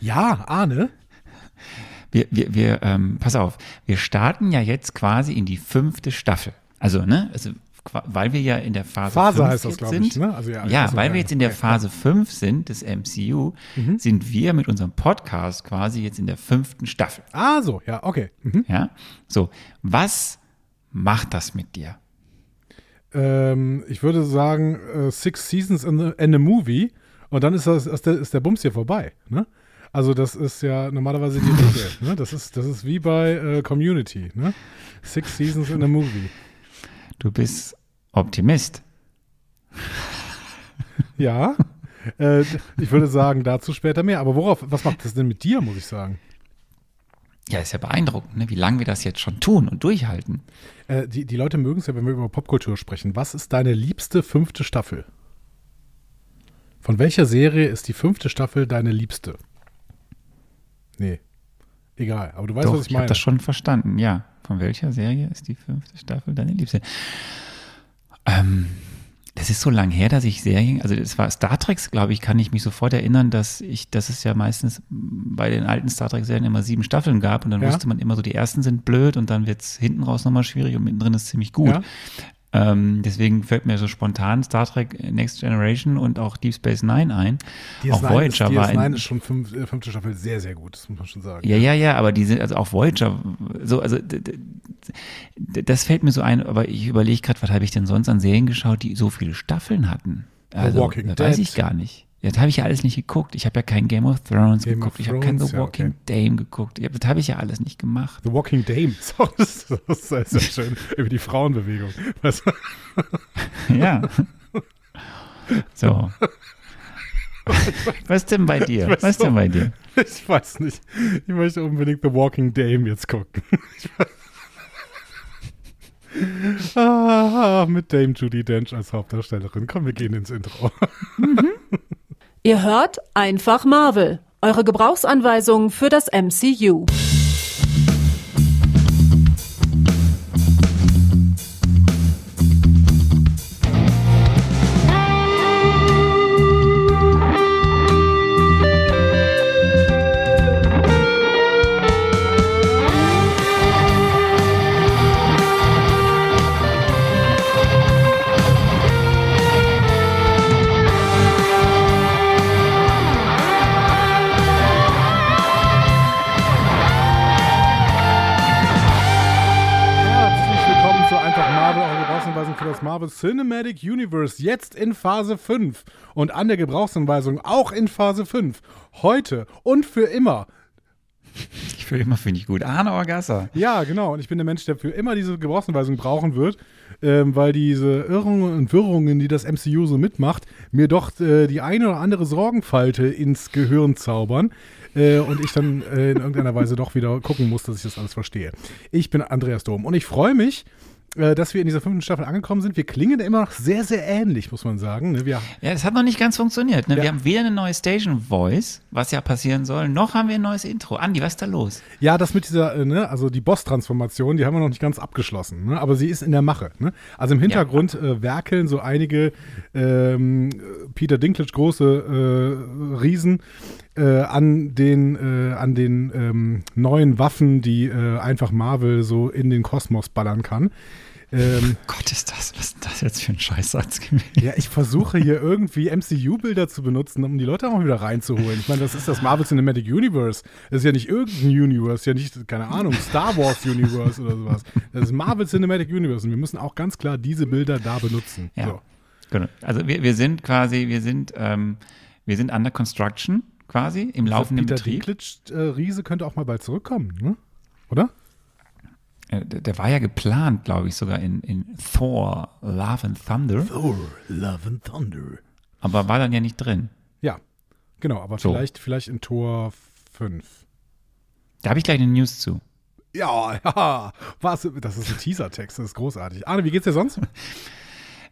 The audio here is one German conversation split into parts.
Ja, Arne. Wir, wir, wir ähm, pass auf, wir starten ja jetzt quasi in die fünfte Staffel. Also, ne, also, weil wir ja in der Phase, Phase 5 heißt das, jetzt glaub sind. ich, ne? Also, ja, ja, also, weil wir jetzt in der Phase 5 sind des MCU, Mhm. sind wir mit unserem Podcast quasi jetzt in der fünften Staffel. Ah, so, ja, okay. Mhm. Ja, so, was macht das mit dir? Ähm, ich würde sagen, äh, Six Seasons in, the, in a Movie und dann ist, das, ist, der, ist der Bums hier vorbei. Ne? Also das ist ja normalerweise die Regel. ne? das, ist, das ist wie bei äh, Community. Ne? Six Seasons in a Movie. Du bist Optimist. Ja, äh, ich würde sagen, dazu später mehr. Aber worauf, was macht das denn mit dir, muss ich sagen? Ja, ist ja beeindruckend, ne? wie lange wir das jetzt schon tun und durchhalten. Äh, die, die Leute mögen es ja, wenn wir über Popkultur sprechen. Was ist deine liebste fünfte Staffel? Von welcher Serie ist die fünfte Staffel deine liebste? Nee. Egal, aber du weißt, Doch, was ich ich habe meine. das schon verstanden, ja. Von welcher Serie ist die fünfte Staffel deine Liebste? Ähm, das ist so lang her, dass ich Serien, also es war Star Trek, glaube ich, kann ich mich sofort erinnern, dass ich, dass es ja meistens bei den alten Star Trek-Serien immer sieben Staffeln gab und dann Ja. wusste man immer so, die ersten sind blöd und dann wird es hinten raus nochmal schwierig und mittendrin ist ziemlich gut. Ja. Ähm, deswegen fällt mir so spontan Star Trek Next Generation und auch Deep Space Nine ein. auch DS9 Voyager ist, war in, DS9 ist schon fünf, äh, fünfte Staffel sehr, sehr gut, das muss man schon sagen. Ja, ja, ja, aber die sind, also auch Voyager, so, also das fällt mir so ein, aber ich überlege gerade, was habe ich denn sonst an Serien geschaut, die so viele Staffeln hatten? Also, Walking das weiß Dead. ich gar nicht. Ja, das habe ich ja alles nicht geguckt. Ich habe ja kein Game of Thrones Game of geguckt. ich habe kein The ja, Walking okay. Dame geguckt. Das habe ich ja alles nicht gemacht. The Walking Dame, so, das, das ist sehr schön. Über die Frauenbewegung. Weißt du? Ja. So. Was denn bei dir? Was denn doch. bei dir? Ich weiß nicht. Ich möchte unbedingt The Walking Dame jetzt gucken. Ah, mit Dame Judy Dench als Hauptdarstellerin. Komm, wir gehen ins Intro. Ihr hört einfach Marvel, eure Gebrauchsanweisung für das MCU. Cinematic Universe. Jetzt in Phase 5 und an der Gebrauchsanweisung auch in Phase 5. Heute und für immer. Ich für immer finde ich gut. Arne Orgasser. Ja, genau. Und ich bin der Mensch, der für immer diese Gebrauchsanweisung brauchen wird, ähm, weil diese Irrungen und Wirrungen, die das MCU so mitmacht, mir doch äh, die eine oder andere Sorgenfalte ins Gehirn zaubern. Äh, und ich dann äh, in irgendeiner Weise doch wieder gucken muss, dass ich das alles verstehe. Ich bin Andreas Dom und ich freue mich, dass wir in dieser fünften Staffel angekommen sind. Wir klingen immer noch sehr, sehr ähnlich, muss man sagen. ne? Wir, Ja, es hat noch nicht ganz funktioniert. Ne? Ja. Wir haben weder eine neue Station Voice, was ja passieren soll, noch haben wir ein neues Intro. Andi, was ist da los? Ja, das mit dieser, äh, ne, also die Boss-Transformation, die haben wir noch nicht ganz abgeschlossen, ne? aber sie ist in der Mache. Ne? Also im Hintergrund äh, werkeln so einige ähm, Peter Dinklage große äh, Riesen äh, an den, äh, an den ähm, neuen Waffen, die äh, einfach Marvel so in den Kosmos ballern kann. Ähm, Gott, ist das, was ist das jetzt für ein Scheißsatz gewesen? ja, ich versuche hier irgendwie MCU-Bilder zu benutzen, um die Leute auch wieder reinzuholen. Ich meine, das ist das Marvel Cinematic Universe. Das ist ja nicht irgendein Universe, ja nicht, keine Ahnung, Star Wars Universe oder sowas. Das ist Marvel Cinematic Universe und wir müssen auch ganz klar diese Bilder da benutzen. Ja. So. Genau. Also wir, wir sind quasi, wir sind, ähm, wir sind under construction quasi im laufenden Peter Betrieb. Dinklage, äh, Riese könnte auch mal bald zurückkommen, ne? oder? Äh, der, der war ja geplant, glaube ich, sogar in, in Thor, Love and Thunder, Thor, Love and Thunder. aber war dann ja nicht drin. Ja, genau, aber So. vielleicht, vielleicht in Tor 5. Da habe ich gleich eine News zu. Ja, ja, was, das ist ein Teaser-Text, das ist großartig. Arne, wie geht's dir sonst?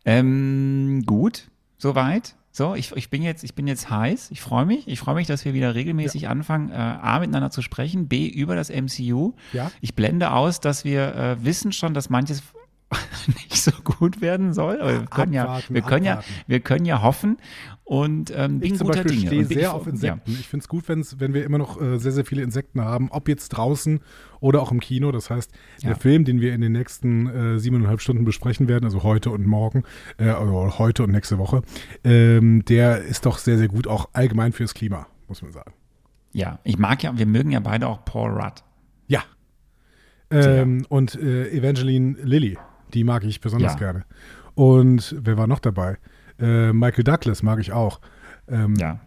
Ähm, gut, soweit. So, ich, ich bin jetzt, ich bin jetzt heiß. Ich freue mich. Ich freue mich, dass wir wieder regelmäßig anfangen, äh, A, miteinander zu sprechen, B, über das MCU. Ja. Ich blende aus, dass wir äh, wissen schon, dass manches nicht so gut werden soll. Aber wir können, ja, Abwarten, wir, können ja, wir können ja hoffen und ähm, Ich zum Beispiel Dinge. stehe sehr auf Insekten. Ich finde es gut, wenn's, wenn wir immer noch äh, sehr, sehr viele Insekten haben, ob jetzt draußen oder auch im Kino. Das heißt, Ja. der Film, den wir in den nächsten äh, siebeneinhalb Stunden besprechen werden, also heute und morgen, äh, also heute und nächste Woche, ähm, der ist doch sehr, sehr gut, auch allgemein fürs Klima, muss man sagen. Ja, ja, ich mag ja, wir mögen ja beide auch Paul Rudd. Ja. Ähm, und äh, Evangeline Lilly, die mag ich besonders Ja. gerne. Und wer war noch dabei? Äh, Michael Douglas mag ich auch. Ähm, Ja.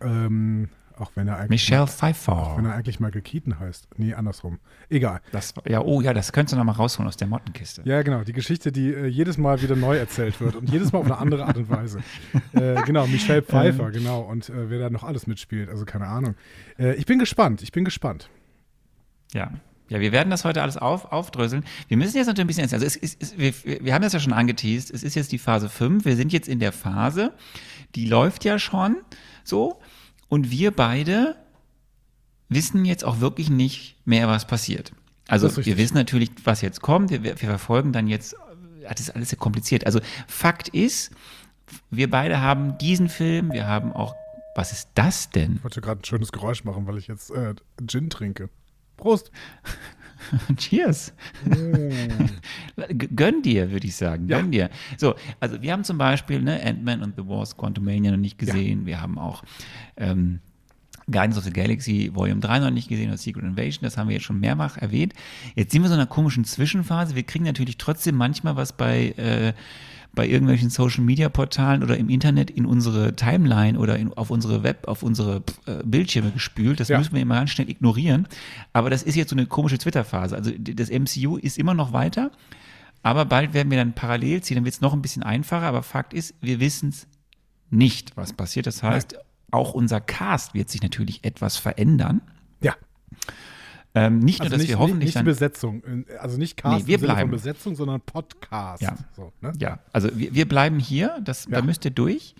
ähm, auch wenn er eigentlich Michelle wenn Pfeiffer. er eigentlich Michael Keaton heißt. Nee, andersrum. Egal. Das, ja, oh ja, das könntest du noch mal rausholen aus der Mottenkiste. Ja, genau. Die Geschichte, die äh, jedes Mal wieder neu erzählt wird und jedes Mal auf eine andere Art und Weise. Äh, genau, Michelle Pfeiffer, genau. Und äh, wer da noch alles mitspielt, also keine Ahnung. Äh, ich bin gespannt, ich bin gespannt. Ja. Ja, wir werden das heute alles auf, aufdröseln. Wir müssen jetzt natürlich ein bisschen, also es ist, es, wir, wir haben das ja schon angeteased, es ist jetzt die Phase 5, wir sind jetzt in der Phase, die läuft ja schon so und wir beide wissen jetzt auch wirklich nicht mehr, was passiert. Also wir wissen natürlich, was jetzt kommt, wir, wir verfolgen dann jetzt, das ist alles sehr kompliziert. Also Fakt ist, wir beide haben diesen Film, wir haben auch, was ist das denn? Ich wollte gerade ein schönes Geräusch machen, weil ich jetzt äh, Gin trinke. Prost. Cheers. G- Gönn dir, würde ich sagen. Ja. Gönn dir. So, also wir haben zum Beispiel ne, Ant-Man und the Wars Quantumania noch nicht gesehen. Wir haben auch ähm, Guardians of the Galaxy Volume 3 noch nicht gesehen oder Secret Invasion, das haben wir jetzt schon mehrfach erwähnt. Jetzt sind wir so in einer komischen Zwischenphase. Wir kriegen natürlich trotzdem manchmal was bei, äh, bei irgendwelchen Social Media Portalen oder im Internet in unsere Timeline oder in, auf unsere Web, auf unsere äh, Bildschirme gespült. Das Ja. müssen wir immer ganz schnell ignorieren. Aber das ist jetzt so eine komische Twitter-Phase. Also das MCU ist immer noch weiter. Aber bald werden wir dann parallel ziehen, dann wird es noch ein bisschen einfacher. Aber Fakt ist, wir wissen es nicht, was passiert. Das heißt, auch unser Cast wird sich natürlich etwas verändern. Ähm, nicht Also nur, dass nicht, wir hoffentlich nicht die dann. Besetzung. Also nicht Cast Nee, wir bleiben. Besetzung, sondern Podcast. Ja. So, ne? Ja, also wir, wir bleiben hier, das, Ja. da müsst ihr durch.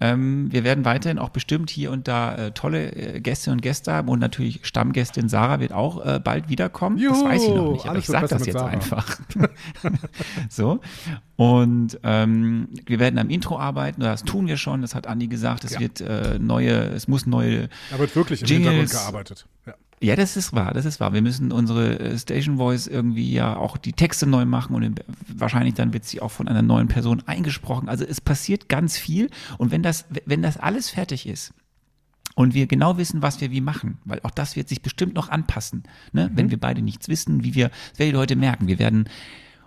Ähm, wir werden weiterhin auch bestimmt hier und da äh, tolle äh, Gäste und Gäste haben und natürlich Stammgästin Sarah wird auch äh, bald wiederkommen. das Juhu, weiß ich noch nicht, aber ich wird sag besser das jetzt Sarah. einfach. so. Und ähm, wir werden am Intro arbeiten, das tun wir schon, das hat Andi gesagt, es Ja. wird äh, neue, es muss neue Da wird wirklich im Jingles. Hintergrund gearbeitet. Ja. Ja, das ist wahr, das ist wahr. Wir müssen unsere äh, Station Voice irgendwie ja auch die Texte neu machen und wahrscheinlich dann wird sie auch von einer neuen Person eingesprochen. Also es passiert ganz viel und wenn das, wenn das alles fertig ist und wir genau wissen, was wir wie machen, weil auch das wird sich bestimmt noch anpassen, ne? wenn wir beide nichts wissen, wie wir, das werdet ihr heute merken, wir werden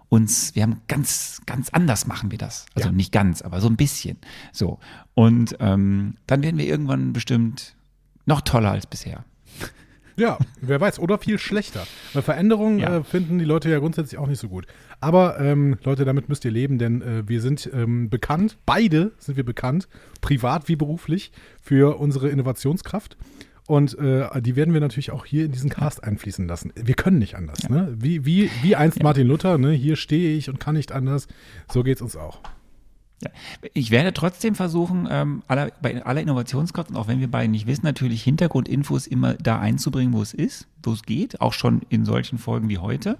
uns, wir haben ganz, ganz anders machen wir das. Also Ja. nicht ganz, aber so ein bisschen. So. Und ähm, dann werden wir irgendwann bestimmt noch toller als bisher. Ja, wer weiß, oder viel schlechter. Weil Veränderungen Ja. äh, finden die Leute ja grundsätzlich auch nicht so gut. Aber ähm, Leute, damit müsst ihr leben, denn äh, wir sind ähm, bekannt, beide sind wir bekannt, privat wie beruflich, für unsere Innovationskraft. Und äh, die werden wir natürlich auch hier in diesen Cast einfließen lassen. Wir können nicht anders. Ne? Wie, wie, wie einst Martin Luther, ne? hier stehe ich und kann nicht anders. So geht's uns auch. Ja. Ich werde trotzdem versuchen, ähm, aller, bei aller Innovationskraft, und auch wenn wir beide nicht wissen, natürlich Hintergrundinfos immer da einzubringen, wo es ist, wo es geht, auch schon in solchen Folgen wie heute.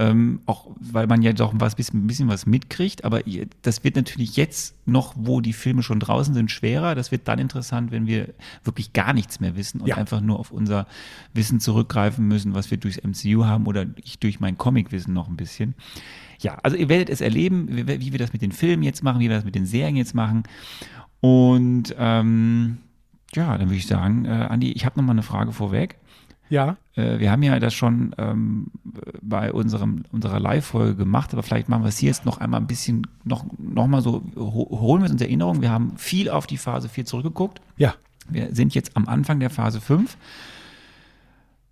Ähm, auch weil man ja doch was bisschen, ein bisschen was mitkriegt, aber das wird natürlich jetzt noch, wo die Filme schon draußen sind, schwerer. Das wird dann interessant, wenn wir wirklich gar nichts mehr wissen und Ja. einfach nur auf unser Wissen zurückgreifen müssen, was wir durchs MCU haben oder ich durch mein Comicwissen noch ein bisschen. Ja, also ihr werdet es erleben, wie, wie wir das mit den Filmen jetzt machen, wie wir das mit den Serien jetzt machen. Und ähm, ja, dann würde ich sagen, äh, Andi, ich habe noch mal eine Frage vorweg. Ja, Äh, wir haben ja das schon ähm, bei unserem, unserer Live-Folge gemacht, aber vielleicht machen wir es hier jetzt noch einmal ein bisschen, noch, noch mal so, ho holen wir uns in Erinnerung. Wir haben viel auf die Phase 4 zurückgeguckt. ja. Wir sind jetzt am Anfang der Phase 5.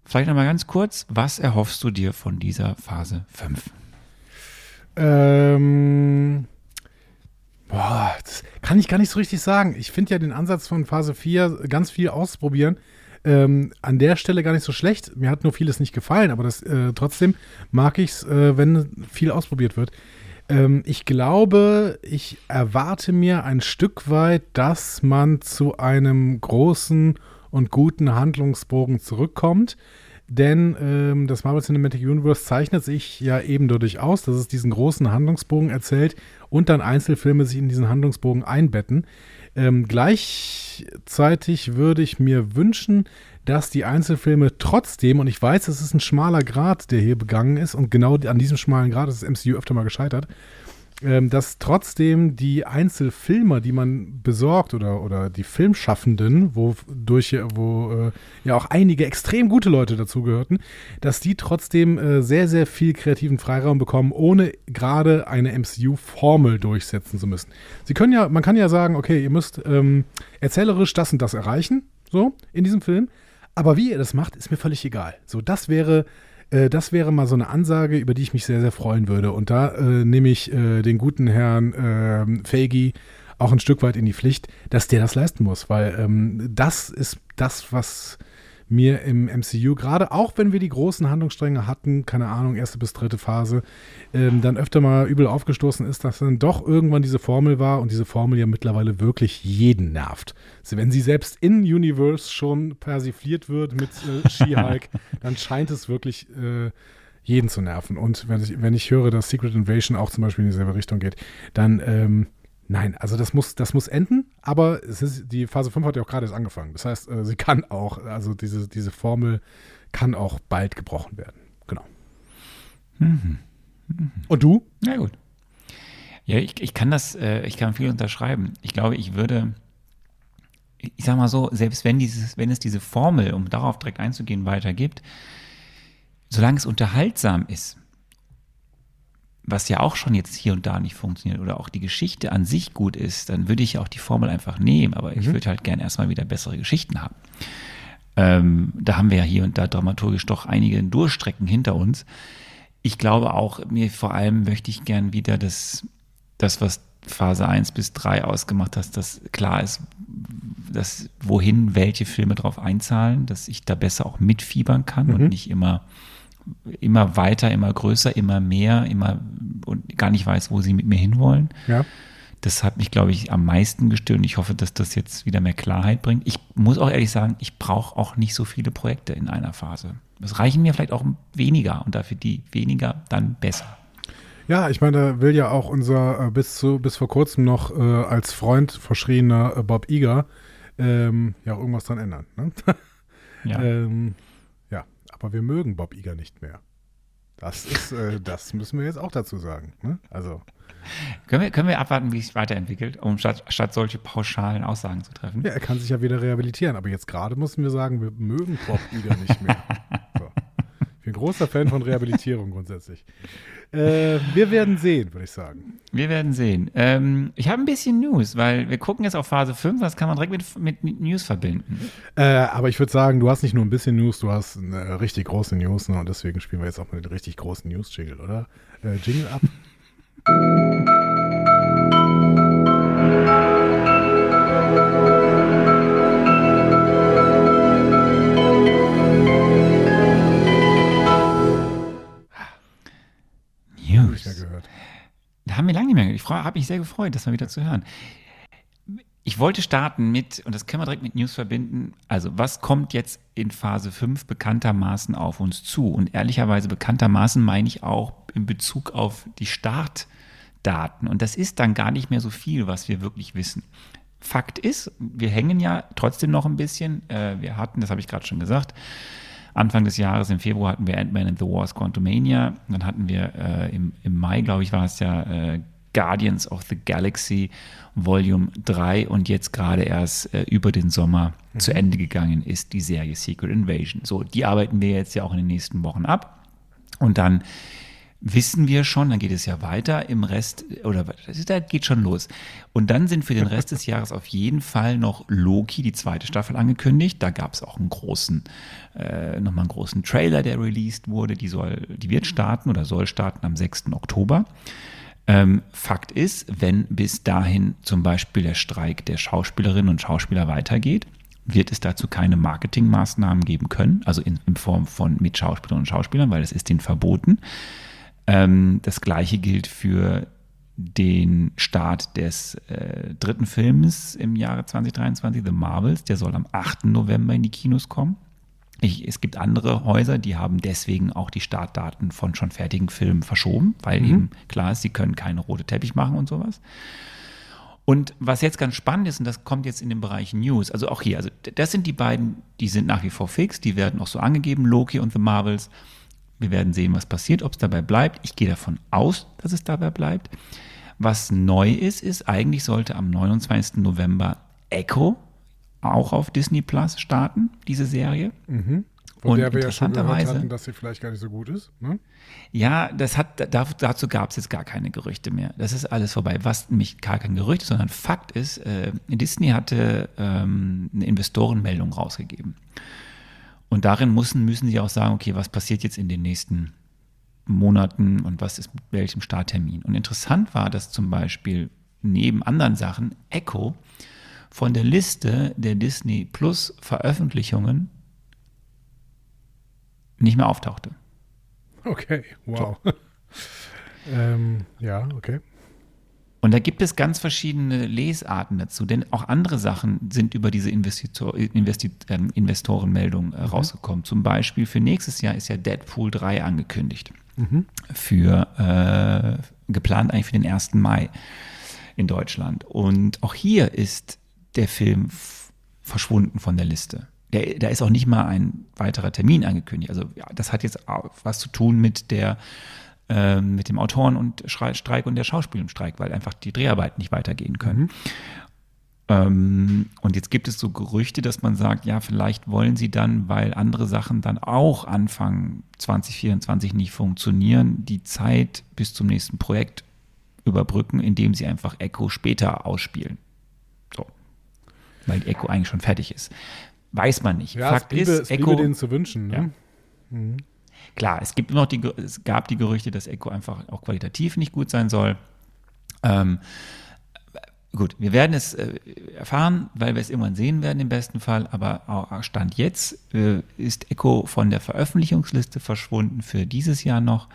Vielleicht noch mal ganz kurz, was erhoffst du dir von dieser Phase 5? Ähm, boah, das kann ich gar nicht so richtig sagen. Ich finde ja den Ansatz von Phase 4 ganz viel ausprobieren. Ähm, an der Stelle gar nicht so schlecht. Mir hat nur vieles nicht gefallen, aber das äh, trotzdem mag ich es, äh, wenn viel ausprobiert wird. Ähm, ich glaube, ich erwarte mir ein Stück weit, dass man zu einem großen und guten Handlungsbogen zurückkommt. denn ähm, das Marvel Cinematic Universe zeichnet sich ja eben dadurch aus, dass es diesen großen Handlungsbogen erzählt und dann Einzelfilme sich in diesen Handlungsbogen einbetten. Ähm, gleichzeitig würde ich mir wünschen, dass die Einzelfilme trotzdem, und ich weiß, es ist ein schmaler Grad, der hier begangen ist, und genau an diesem schmalen Grad ist das MCU öfter mal gescheitert, ähm, dass trotzdem die Einzelfilmer, die man besorgt oder, oder die Filmschaffenden, wo durch, wo äh, ja auch einige extrem gute Leute dazugehörten, dass die trotzdem äh, sehr, sehr viel kreativen Freiraum bekommen, ohne gerade eine MCU-Formel durchsetzen zu müssen. Sie können ja, man kann ja sagen, okay, ihr müsst ähm, erzählerisch das und das erreichen, so, in diesem Film. Aber wie ihr das macht, ist mir völlig egal. So, das wäre äh, das wäre mal so eine Ansage, über die ich mich sehr, sehr freuen würde. Und da äh, nehme ich äh, den guten Herrn äh, Feigi auch ein Stück weit in die Pflicht, dass der das leisten muss, weil ähm, das ist das, was mir im MCU, gerade auch wenn wir die großen Handlungsstränge hatten, keine Ahnung, erste bis dritte Phase, ähm, dann öfter mal übel aufgestoßen ist, dass dann doch irgendwann diese Formel war und diese Formel ja mittlerweile wirklich jeden nervt. Also wenn sie selbst in Universe schon persifliert wird mit äh, She-Hulk, dann scheint es wirklich äh, jeden zu nerven. Und wenn ich, wenn ich höre, dass Secret Invasion auch zum Beispiel in dieselbe Richtung geht, dann ähm, Nein, also das muss, das muss enden, aber es ist, die Phase 5 hat ja auch gerade erst angefangen. Das heißt, äh, sie kann auch, also diese, diese Formel kann auch bald gebrochen werden. Genau. Mhm. Mhm. Und du? Na gut. Ja, ich, ich kann das, äh, ich kann viel unterschreiben. Ich glaube, ich würde, ich sag mal so, selbst wenn dieses, wenn es diese Formel, um darauf direkt einzugehen, weitergibt, solange es unterhaltsam ist, was ja auch schon jetzt hier und da nicht funktioniert oder auch die Geschichte an sich gut ist, dann würde ich auch die Formel einfach nehmen, aber mhm. ich würde halt gern erstmal wieder bessere Geschichten haben. Ähm, da haben wir ja hier und da dramaturgisch doch einige Durchstrecken hinter uns. Ich glaube auch, mir vor allem möchte ich gern wieder das, das was Phase 1 bis 3 ausgemacht hast, dass klar ist, dass wohin welche Filme drauf einzahlen, dass ich da besser auch mitfiebern kann mhm. und nicht immer immer weiter, immer größer, immer mehr, immer und gar nicht weiß, wo sie mit mir hinwollen. Ja. Das hat mich, glaube ich, am meisten gestört und ich hoffe, dass das jetzt wieder mehr Klarheit bringt. Ich muss auch ehrlich sagen, ich brauche auch nicht so viele Projekte in einer Phase. Es reichen mir vielleicht auch weniger und dafür die weniger dann besser. Ja, ich meine, da will ja auch unser äh, bis zu bis vor kurzem noch äh, als Freund verschriebener äh, Bob Iger ähm, ja irgendwas dran ändern. Ne? Ja. ähm, aber wir mögen Bob Iger nicht mehr. Das ist, äh, das müssen wir jetzt auch dazu sagen. Ne? Also. Können wir, können wir abwarten, wie es sich weiterentwickelt, um statt, statt solche pauschalen Aussagen zu treffen? Ja, er kann sich ja wieder rehabilitieren, aber jetzt gerade müssen wir sagen, wir mögen Bob Iger nicht mehr. So. Ich bin großer Fan von Rehabilitierung grundsätzlich. Äh, wir werden sehen, würde ich sagen. Wir werden sehen. Ähm, ich habe ein bisschen News, weil wir gucken jetzt auf Phase 5, das kann man direkt mit, mit, News verbinden. Äh, aber ich würde sagen, du hast nicht nur ein bisschen News, du hast eine richtig große News ne? und deswegen spielen wir jetzt auch mal den richtig großen News-Jingle, oder? Äh, Jingle ab. haben wir lange nicht mehr. Ich habe mich sehr gefreut, das mal wieder zu hören. Ich wollte starten mit, und das können wir direkt mit News verbinden, also was kommt jetzt in Phase 5 bekanntermaßen auf uns zu? Und ehrlicherweise bekanntermaßen meine ich auch in Bezug auf die Startdaten. Und das ist dann gar nicht mehr so viel, was wir wirklich wissen. Fakt ist, wir hängen ja trotzdem noch ein bisschen. Äh, wir hatten, das habe ich gerade schon gesagt, Anfang des Jahres, im Februar, hatten wir Ant-Man and the Wars Quantumania. Dann hatten wir äh, im, im Mai, glaube ich, war es ja äh, Guardians of the Galaxy Volume 3 und jetzt gerade erst äh, über den Sommer mhm. zu Ende gegangen ist die Serie Secret Invasion. So, die arbeiten wir jetzt ja auch in den nächsten Wochen ab. Und dann wissen wir schon, dann geht es ja weiter im Rest, oder da geht schon los. Und dann sind für den Rest des Jahres auf jeden Fall noch Loki, die zweite Staffel, angekündigt. Da gab es auch einen großen, äh, nochmal einen großen Trailer, der released wurde. Die soll, die wird starten oder soll starten am 6. Oktober. Ähm, Fakt ist, wenn bis dahin zum Beispiel der Streik der Schauspielerinnen und Schauspieler weitergeht, wird es dazu keine Marketingmaßnahmen geben können, also in, in Form von mit Schauspielerinnen und Schauspielern, weil das ist ihnen verboten. Ähm, das gleiche gilt für den Start des äh, dritten Films im Jahre 2023, The Marvels. Der soll am 8. November in die Kinos kommen. Ich, es gibt andere Häuser, die haben deswegen auch die Startdaten von schon fertigen Filmen verschoben, weil Mhm. eben klar ist, sie können keine rote Teppich machen und sowas. Und was jetzt ganz spannend ist, und das kommt jetzt in den Bereich News, also auch hier, also das sind die beiden, die sind nach wie vor fix, die werden auch so angegeben, Loki und The Marvels. Wir werden sehen, was passiert, ob es dabei bleibt. Ich gehe davon aus, dass es dabei bleibt. Was neu ist, ist, eigentlich sollte am 29. November Echo auch auf Disney Plus starten, diese Serie. Von Und der wir ja schon gehört hatten, dass sie vielleicht gar nicht so gut ist. Ne? Ja, das hat, da, dazu gab es jetzt gar keine Gerüchte mehr. Das ist alles vorbei. Was nämlich gar kein Gerücht ist, sondern Fakt ist, äh, Disney hatte ähm, eine Investorenmeldung rausgegeben. Und darin müssen, müssen sie auch sagen, okay, was passiert jetzt in den nächsten Monaten und was ist mit welchem Starttermin. Und interessant war, dass zum Beispiel neben anderen Sachen Echo von der Liste der Disney Plus Veröffentlichungen nicht mehr auftauchte. Okay, wow. ähm, ja, okay. Und da gibt es ganz verschiedene Lesarten dazu, denn auch andere Sachen sind über diese Investitor, Investi ähm, Investorenmeldung äh, rausgekommen. Zum Beispiel für nächstes Jahr ist ja Deadpool 3 angekündigt. Für äh, geplant eigentlich für den 1. Mai in Deutschland. Und auch hier ist der Film verschwunden von der Liste. Der, da ist auch nicht mal ein weiterer Termin angekündigt. Also ja, das hat jetzt auch was zu tun mit der ähm, mit dem Autoren- und Streik und der Schauspielenstreik, weil einfach die Dreharbeiten nicht weitergehen können. Ähm, und jetzt gibt es so Gerüchte, dass man sagt, ja, vielleicht wollen sie dann, weil andere Sachen dann auch Anfang 2024 nicht funktionieren, die Zeit bis zum nächsten Projekt überbrücken, indem sie einfach Echo später ausspielen. So. Weil die Echo eigentlich schon fertig ist. Weiß man nicht. Ja, Fakt bliebe, ist, Echo. denen zu wünschen. Ne? Klar, es gibt noch die, es gab die Gerüchte, dass Echo einfach auch qualitativ nicht gut sein soll. Ähm, gut, wir werden es äh, erfahren, weil wir es irgendwann sehen werden im besten Fall. Aber Stand jetzt äh, ist Echo von der Veröffentlichungsliste verschwunden für dieses Jahr noch.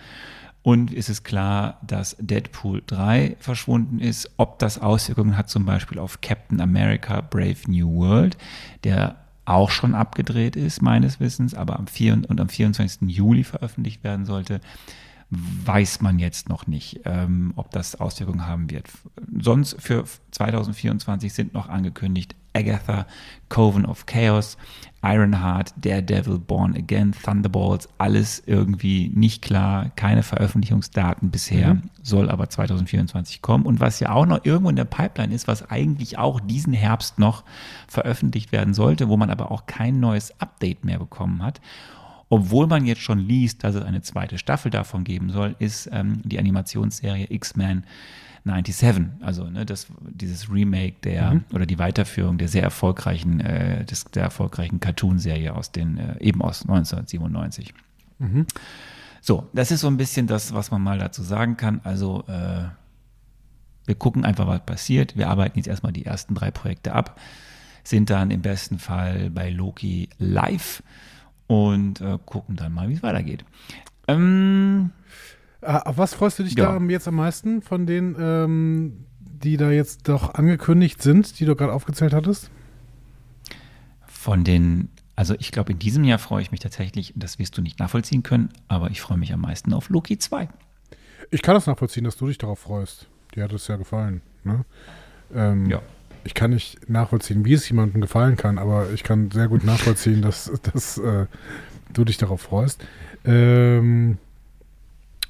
Und ist es klar, dass Deadpool 3 verschwunden ist. Ob das Auswirkungen hat zum Beispiel auf Captain America Brave New World, der auch schon abgedreht ist, meines Wissens, aber am 4. und am 24. Juli veröffentlicht werden sollte, weiß man jetzt noch nicht, ähm, ob das Auswirkungen haben wird. Sonst für 2024 sind noch angekündigt Agatha, Coven of Chaos, Ironheart, Daredevil, Born Again, Thunderbolts, alles irgendwie nicht klar, keine Veröffentlichungsdaten bisher, soll aber 2024 kommen. Und was ja auch noch irgendwo in der Pipeline ist, was eigentlich auch diesen Herbst noch veröffentlicht werden sollte, wo man aber auch kein neues Update mehr bekommen hat, obwohl man jetzt schon liest, dass es eine zweite Staffel davon geben soll, ist ähm, die Animationsserie X-Men 97. Also ne, das, dieses Remake der oder die Weiterführung der sehr erfolgreichen, äh, des, der erfolgreichen Cartoon-Serie aus den, äh, eben aus 1997. So, das ist so ein bisschen das, was man mal dazu sagen kann. Also äh, wir gucken einfach, was passiert. Wir arbeiten jetzt erstmal die ersten drei Projekte ab, sind dann im besten Fall bei Loki live und äh, gucken dann mal, wie es weitergeht. Ähm, Auf was freust du dich Ja. da jetzt am meisten von denen, ähm, die da jetzt doch angekündigt sind, die du gerade aufgezählt hattest? von den, also ich glaube, in diesem Jahr freue ich mich tatsächlich, das wirst du nicht nachvollziehen können, aber ich freue mich am meisten auf Loki 2. Ich kann das nachvollziehen, dass du dich darauf freust. Dir hat es ja gefallen. Ne? Ähm, Ja. Ich kann nicht nachvollziehen, wie es jemandem gefallen kann, aber ich kann sehr gut nachvollziehen, dass, dass äh, du dich darauf freust. Ähm,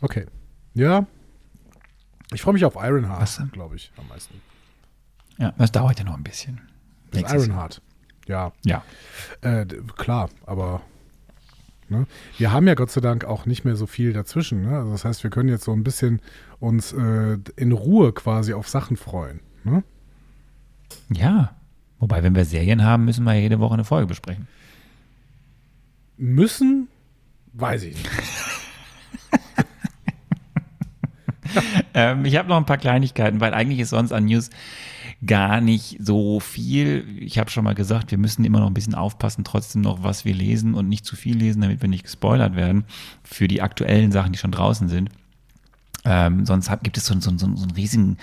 okay. Ja. Ich freue mich auf Ironheart, glaube ich, am meisten. Ja, das dauert ja noch ein bisschen. Jahr. Ironheart. Ja, Ja. äh, klar, aber ne? wir haben ja Gott sei Dank auch nicht mehr so viel dazwischen. Ne? Also das heißt, wir können jetzt so ein bisschen uns äh, in Ruhe quasi auf Sachen freuen. Ne? Ja. Wobei, wenn wir Serien haben, müssen wir jede Woche eine Folge besprechen. Müssen, weiß ich nicht. Ähm, ich habe noch ein paar Kleinigkeiten, weil eigentlich ist sonst an News gar nicht so viel. Ich habe schon mal gesagt, wir müssen immer noch ein bisschen aufpassen, trotzdem noch, was wir lesen und nicht zu viel lesen, damit wir nicht gespoilert werden für die aktuellen Sachen, die schon draußen sind. Ähm, sonst hat, gibt es so, so, so, so einen riesigen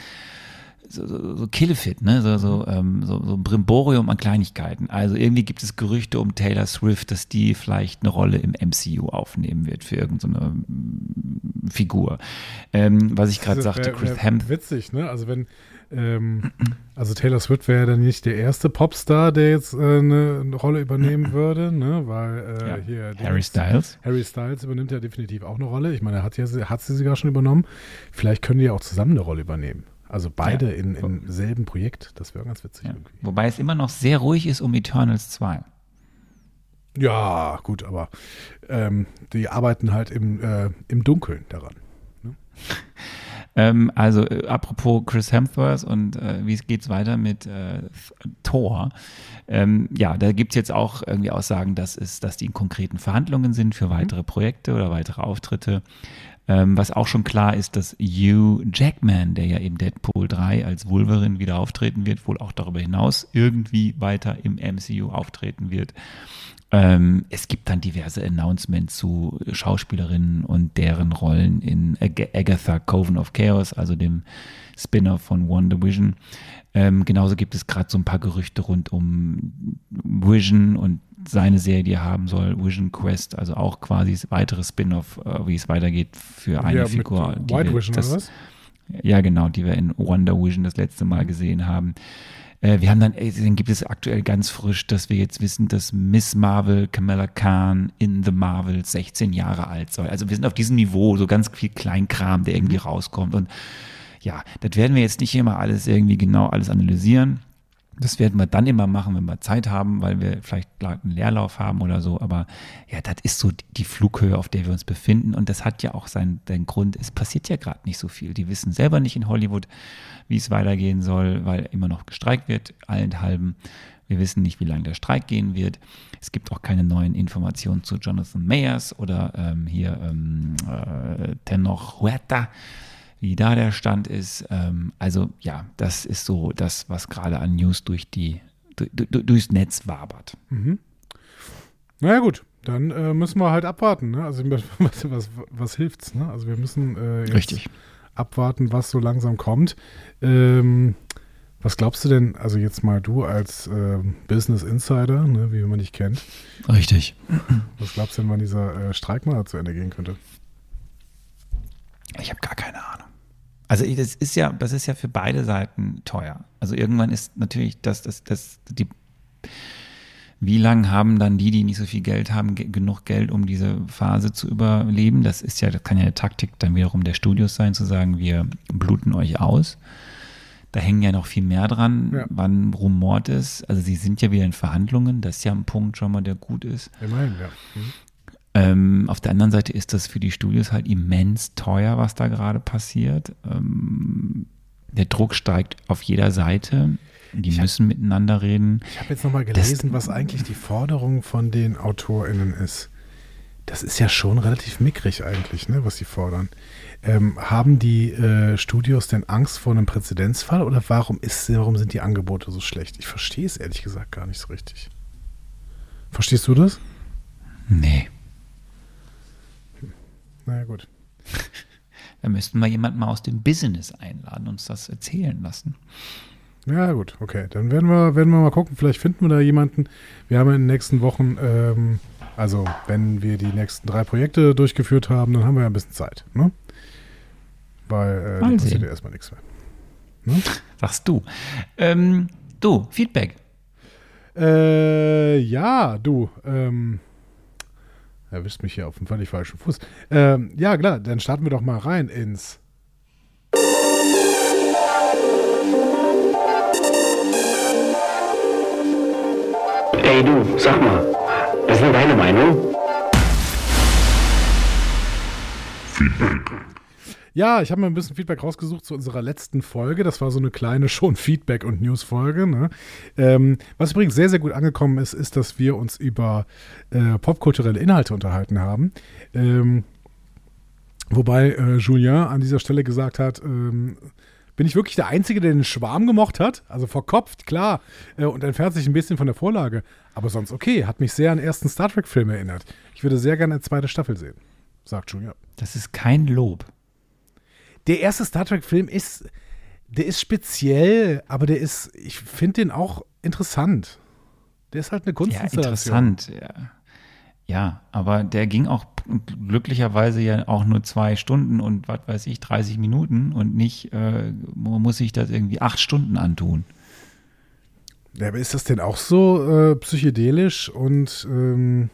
so, so, so Killefit, ne? So, so, ähm, so, so ein Brimborium an Kleinigkeiten. Also irgendwie gibt es Gerüchte um Taylor Swift, dass die vielleicht eine Rolle im MCU aufnehmen wird für irgendeine so Figur. Ähm, was ich gerade sagte, Chris Hemsworth. Witzig, ne? Also wenn ähm, also Taylor Swift wäre ja dann nicht der erste Popstar, der jetzt äh, eine, eine, Rolle übernehmen würde, ne? Weil äh, ja. hier Harry Styles. Harry Styles übernimmt ja definitiv auch eine Rolle. Ich meine, er hat ja hat sie sogar schon übernommen. Vielleicht können die ja auch zusammen eine Rolle übernehmen. Also beide ja. in, im selben Projekt. Das wäre ganz witzig ja. Wobei es immer noch sehr ruhig ist um Eternals 2. Ja, gut, aber ähm, die arbeiten halt im, äh, im Dunkeln daran. Ne? ähm, also äh, apropos Chris Hemsworth und äh, wie geht's weiter mit äh, Thor? Ähm, ja, da gibt es jetzt auch irgendwie Aussagen, dass, es, dass die in konkreten Verhandlungen sind für mhm. weitere Projekte oder weitere Auftritte. Ähm, was auch schon klar ist, dass Hugh Jackman, der ja im Deadpool 3 als Wolverine wieder auftreten wird, wohl auch darüber hinaus irgendwie weiter im MCU auftreten wird. Ähm, es gibt dann diverse Announcements zu Schauspielerinnen und deren Rollen in Ag Agatha Coven of Chaos, also dem Spin-off von Wonder Vision. Ähm, genauso gibt es gerade so ein paar Gerüchte rund um Vision und seine Serie, die er haben soll, Vision Quest, also auch quasi das weitere Spin-off, äh, wie es weitergeht für eine ja, Figur. White Vision das, oder was? Ja, genau, die wir in Wonder Vision das letzte Mal gesehen haben. Äh, wir haben dann, ey, dann gibt es aktuell ganz frisch, dass wir jetzt wissen, dass Miss Marvel, Kamala Khan in The Marvel 16 Jahre alt soll. Also wir sind auf diesem Niveau, so ganz viel Kleinkram, der irgendwie mhm. rauskommt. Und ja, das werden wir jetzt nicht immer alles irgendwie genau alles analysieren. Das werden wir dann immer machen, wenn wir Zeit haben, weil wir vielleicht einen Leerlauf haben oder so. Aber ja, das ist so die Flughöhe, auf der wir uns befinden. Und das hat ja auch seinen, seinen Grund. Es passiert ja gerade nicht so viel. Die wissen selber nicht in Hollywood, wie es weitergehen soll, weil immer noch gestreikt wird, allenthalben. Wir wissen nicht, wie lange der Streik gehen wird. Es gibt auch keine neuen Informationen zu Jonathan Mayers oder ähm, hier ähm, äh, Tenoch Huerta wie da der Stand ist. Ähm, also ja, das ist so das, was gerade an News durch die, durch, durchs Netz wabert. Mhm. Naja gut, dann äh, müssen wir halt abwarten. Ne? Also was, was, was hilft's? Ne? Also wir müssen äh, jetzt Richtig. abwarten, was so langsam kommt. Ähm, was glaubst du denn, also jetzt mal du als äh, Business Insider, ne, wie man dich kennt. Richtig. Was glaubst du denn, wann dieser äh, Streik mal zu Ende gehen könnte? Ich habe gar keine Ahnung. Also das ist ja, das ist ja für beide Seiten teuer. Also irgendwann ist natürlich das, das, das, die, wie lange haben dann die, die nicht so viel Geld haben, genug Geld, um diese Phase zu überleben? Das ist ja, das kann ja eine Taktik dann wiederum der Studios sein, zu sagen, wir bluten euch aus. Da hängen ja noch viel mehr dran, ja. wann rumort ist. Also sie sind ja wieder in Verhandlungen, das ist ja ein Punkt schon mal, der gut ist. Immerhin, ja. Mhm. Ähm, auf der anderen Seite ist das für die Studios halt immens teuer, was da gerade passiert. Ähm, der Druck steigt auf jeder Seite. Die ich müssen hab, miteinander reden. Ich habe jetzt nochmal gelesen, das, was eigentlich die Forderung von den AutorInnen ist. Das ist ja schon relativ mickrig eigentlich, ne, was sie fordern. Ähm, haben die äh, Studios denn Angst vor einem Präzedenzfall oder warum, ist, warum sind die Angebote so schlecht? Ich verstehe es ehrlich gesagt gar nicht so richtig. Verstehst du das? Nee. Naja, gut. Da müssten wir jemanden mal aus dem Business einladen, und uns das erzählen lassen. Ja, gut, okay. Dann werden wir, werden wir mal gucken. Vielleicht finden wir da jemanden. Wir haben in den nächsten Wochen, ähm, also wenn wir die nächsten drei Projekte durchgeführt haben, dann haben wir ja ein bisschen Zeit. Ne? Weil äh, da passiert ja erstmal nichts mehr. Ne? Sagst du. Ähm, du, Feedback. Äh, ja, du. Ähm, Erwischt mich hier auf dem völlig falschen Fuß. Ähm, ja, klar, dann starten wir doch mal rein ins. Ey du, sag mal, was ist denn deine Meinung? Feedback. Ja, ich habe mir ein bisschen Feedback rausgesucht zu unserer letzten Folge. Das war so eine kleine schon Feedback- und News-Folge. Ne? Ähm, was übrigens sehr, sehr gut angekommen ist, ist, dass wir uns über äh, popkulturelle Inhalte unterhalten haben. Ähm, wobei äh, Julien an dieser Stelle gesagt hat, ähm, bin ich wirklich der Einzige, der den Schwarm gemocht hat? Also verkopft, klar, äh, und entfernt sich ein bisschen von der Vorlage. Aber sonst okay, hat mich sehr an den ersten Star Trek-Film erinnert. Ich würde sehr gerne eine zweite Staffel sehen, sagt Julien. Das ist kein Lob der erste Star Trek-Film ist, Der ist speziell, aber der ist, ich finde den auch interessant. Der ist halt eine Ja, Kunstinstallation. interessant, ja. Ja, aber der ging auch glücklicherweise ja auch nur zwei Stunden und was weiß ich, 30 Minuten und nicht, äh, man muss sich das irgendwie acht Stunden antun. Ja, aber ist das denn auch so äh, psychedelisch und ähm,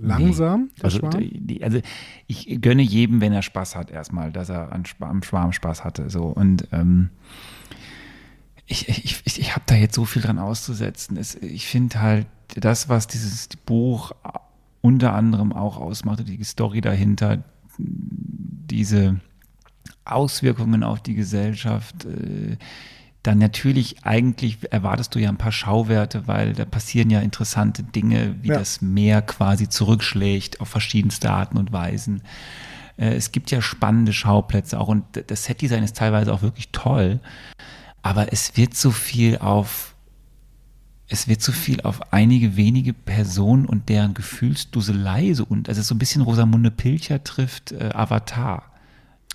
langsam, der Also, Schwarm? die, also ich gönne jedem, wenn er Spaß hat, erstmal, dass er an, am Schwarm Spaß hatte. So. Und ähm, ich, ich, ich, ich habe da jetzt so viel dran auszusetzen. Es, ich finde halt, das, was dieses Buch unter anderem auch ausmacht, die Story dahinter, diese Auswirkungen auf die Gesellschaft, äh, dann natürlich eigentlich erwartest du ja ein paar Schauwerte, weil da passieren ja interessante Dinge, wie Ja. das Meer quasi zurückschlägt auf verschiedenste Arten und Weisen. Äh, Es gibt ja spannende Schauplätze auch und das Setdesign ist teilweise auch wirklich toll, aber es wird so viel auf es wird so viel auf einige wenige Personen und deren Gefühlsduselei so und also so ein bisschen Rosamunde Pilcher trifft äh, Avatar.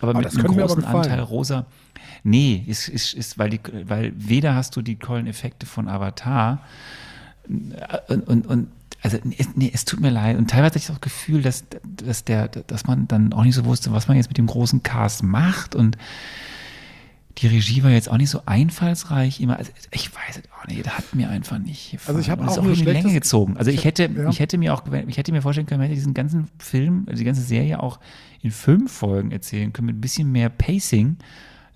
Aber Ah, mit das einem aber großen. Anteil rosa. Nee, ist, ist, ist weil, die, weil weder hast du die tollen Effekte von Avatar äh, und, und, und also nee, nee, es tut mir leid. Und teilweise hatte ich das Gefühl, dass, dass, der, dass man dann auch nicht so wusste, was man jetzt mit dem großen Cast macht. Und die Regie war jetzt auch nicht so einfallsreich immer. Also ich weiß es auch nicht, das hat mir einfach nicht gefallen. Also ich habe auch nur in die Länge gezogen. Also ich hätte, ja. ich hätte mir auch, ich hätte mir vorstellen können, man hätte diesen ganzen Film, also die ganze Serie auch in fünf Folgen erzählen können mit ein bisschen mehr Pacing,